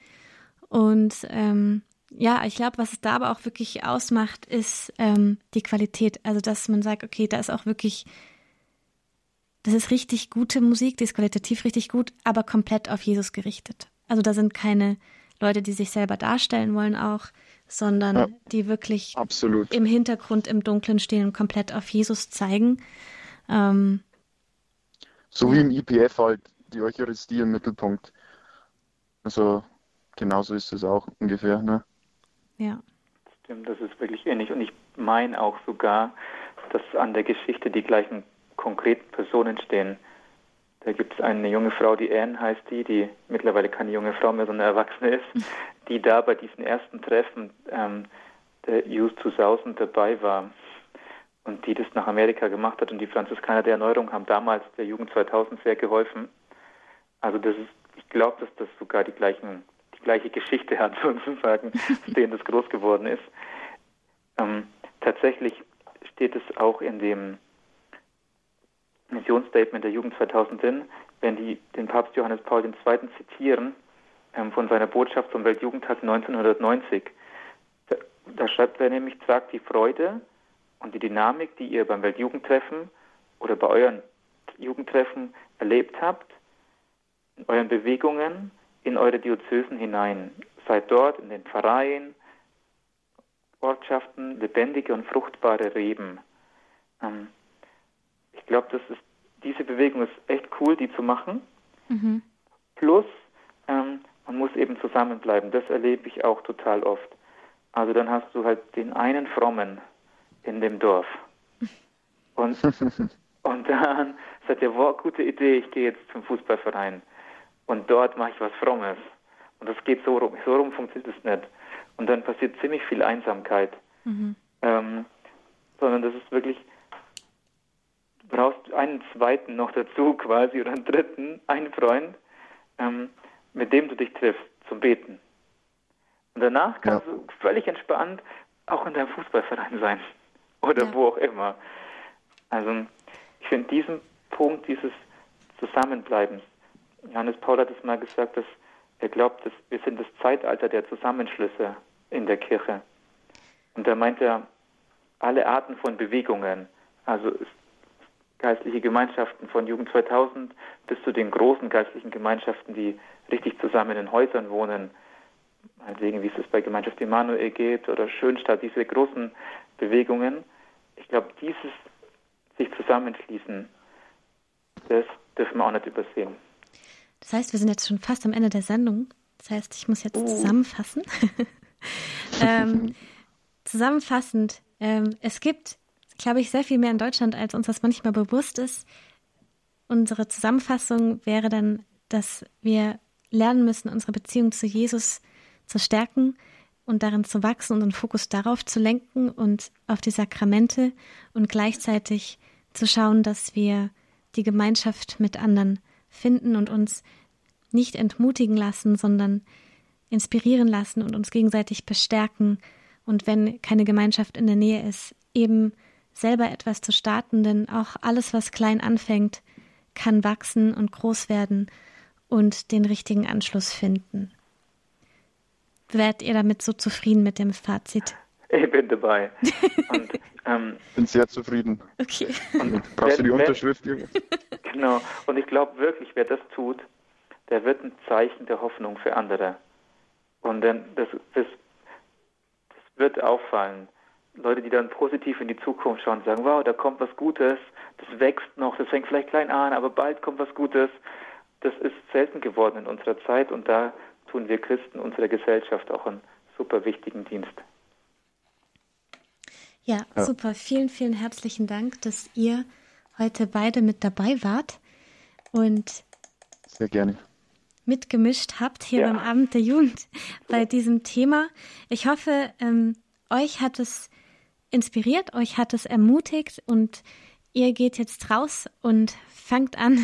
S1: Und ähm, ja, ich glaube, was es da aber auch wirklich ausmacht, ist ähm, die Qualität. Also, dass man sagt, okay, da ist auch wirklich, das ist richtig gute Musik, die ist qualitativ richtig gut, aber komplett auf Jesus gerichtet. Also da sind keine Leute, die sich selber darstellen wollen auch, sondern ja, die wirklich
S4: absolut.
S1: im Hintergrund im Dunkeln stehen und komplett auf Jesus zeigen. Ähm,
S4: so wie im IPF halt die Eucharistie im Mittelpunkt. Also genauso ist es auch ungefähr, ne?
S1: Ja.
S3: Stimmt, das ist wirklich ähnlich. Und ich meine auch sogar, dass an der Geschichte die gleichen konkreten Personen stehen. Da gibt es eine junge Frau, die Anne heißt die, die mittlerweile keine junge Frau mehr, sondern eine Erwachsene ist, die da bei diesen ersten Treffen ähm, der Youth 2000 dabei war und die das nach Amerika gemacht hat. Und die Franziskaner der Erneuerung haben damals der Jugend 2000 sehr geholfen. Also das ist, ich glaube, dass das sogar die gleichen, gleiche Geschichte hat sozusagen, aus denen das groß geworden ist. Ähm, tatsächlich steht es auch in dem Missionsstatement der Jugend 2000 drin, wenn die den Papst Johannes Paul II. zitieren ähm, von seiner Botschaft zum Weltjugendtag 1990. Da, da schreibt er nämlich, sagt die Freude, und die Dynamik, die ihr beim Weltjugendtreffen oder bei euren Jugendtreffen erlebt habt, in euren Bewegungen, in eure Diözesen hinein. Seid dort in den Pfarreien, Ortschaften, lebendige und fruchtbare Reben. Ähm, ich glaube, das ist diese Bewegung ist echt cool, die zu machen. Mhm. Plus, ähm, man muss eben zusammenbleiben. Das erlebe ich auch total oft. Also dann hast du halt den einen Frommen, in dem Dorf. Und, und dann sagt er, wow, gute Idee, ich gehe jetzt zum Fußballverein. Und dort mache ich was Frommes. Und das geht so rum. So rum funktioniert es nicht. Und dann passiert ziemlich viel Einsamkeit. Mhm. Ähm, sondern das ist wirklich, du brauchst einen zweiten noch dazu quasi oder einen dritten, einen Freund, ähm, mit dem du dich triffst zum Beten. Und danach kannst ja. du völlig entspannt auch in deinem Fußballverein sein oder ja. wo auch immer. Also ich finde diesen Punkt dieses Zusammenbleibens, Johannes Paul hat es mal gesagt, dass er glaubt, dass wir sind das Zeitalter der Zusammenschlüsse in der Kirche. Und da meint er alle Arten von Bewegungen, also geistliche Gemeinschaften von Jugend 2000 bis zu den großen geistlichen Gemeinschaften, die richtig zusammen in Häusern wohnen, meinetwegen wie es bei Gemeinschaft Emanuel geht oder Schönstadt, diese großen Bewegungen. Ich glaube, dieses sich zusammenschließen, das dürfen wir auch nicht übersehen.
S1: Das heißt, wir sind jetzt schon fast am Ende der Sendung. Das heißt, ich muss jetzt uh. zusammenfassen. ähm, zusammenfassend, ähm, es gibt, glaube ich, sehr viel mehr in Deutschland, als uns das manchmal bewusst ist. Unsere Zusammenfassung wäre dann, dass wir lernen müssen, unsere Beziehung zu Jesus zu stärken und darin zu wachsen und den Fokus darauf zu lenken und auf die Sakramente und gleichzeitig zu schauen, dass wir die Gemeinschaft mit anderen finden und uns nicht entmutigen lassen, sondern inspirieren lassen und uns gegenseitig bestärken und wenn keine Gemeinschaft in der Nähe ist, eben selber etwas zu starten, denn auch alles, was klein anfängt, kann wachsen und groß werden und den richtigen Anschluss finden. Werdet ihr damit so zufrieden mit dem Fazit?
S3: Ich bin dabei. Und,
S4: ähm, bin sehr zufrieden.
S1: Okay.
S4: Und brauchst du die Unterschrift?
S3: genau. Und ich glaube wirklich, wer das tut, der wird ein Zeichen der Hoffnung für andere. Und dann das, das, das wird auffallen. Leute, die dann positiv in die Zukunft schauen und sagen, wow, da kommt was Gutes, das wächst noch, das fängt vielleicht klein an, aber bald kommt was Gutes. Das ist selten geworden in unserer Zeit und da tun wir Christen unserer Gesellschaft auch einen super wichtigen Dienst.
S1: Ja, ja, super. Vielen, vielen herzlichen Dank, dass ihr heute beide mit dabei wart und
S4: sehr gerne
S1: mitgemischt habt hier ja. beim Abend der Jugend bei diesem Thema. Ich hoffe, ähm, euch hat es inspiriert, euch hat es ermutigt und ihr geht jetzt raus und fangt an,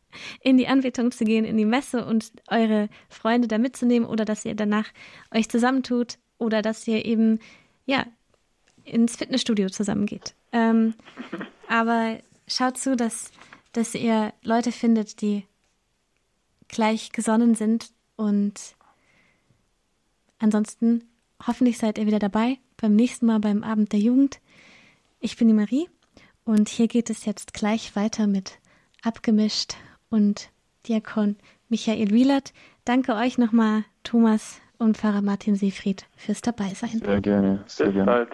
S1: in die Anbetung zu gehen, in die Messe und eure Freunde da mitzunehmen oder dass ihr danach euch zusammentut oder dass ihr eben, ja, ins Fitnessstudio zusammengeht. Ähm, aber schaut zu, dass, dass ihr Leute findet, die gleich gesonnen sind und ansonsten hoffentlich seid ihr wieder dabei beim nächsten Mal beim Abend der Jugend. Ich bin die Marie und hier geht es jetzt gleich weiter mit Abgemischt und Diakon Michael Wielert. Danke euch nochmal, Thomas und Pfarrer Martin Siefried, fürs Dabeisein.
S4: Sehr gerne, sehr
S3: Bis
S4: gerne.
S3: bald.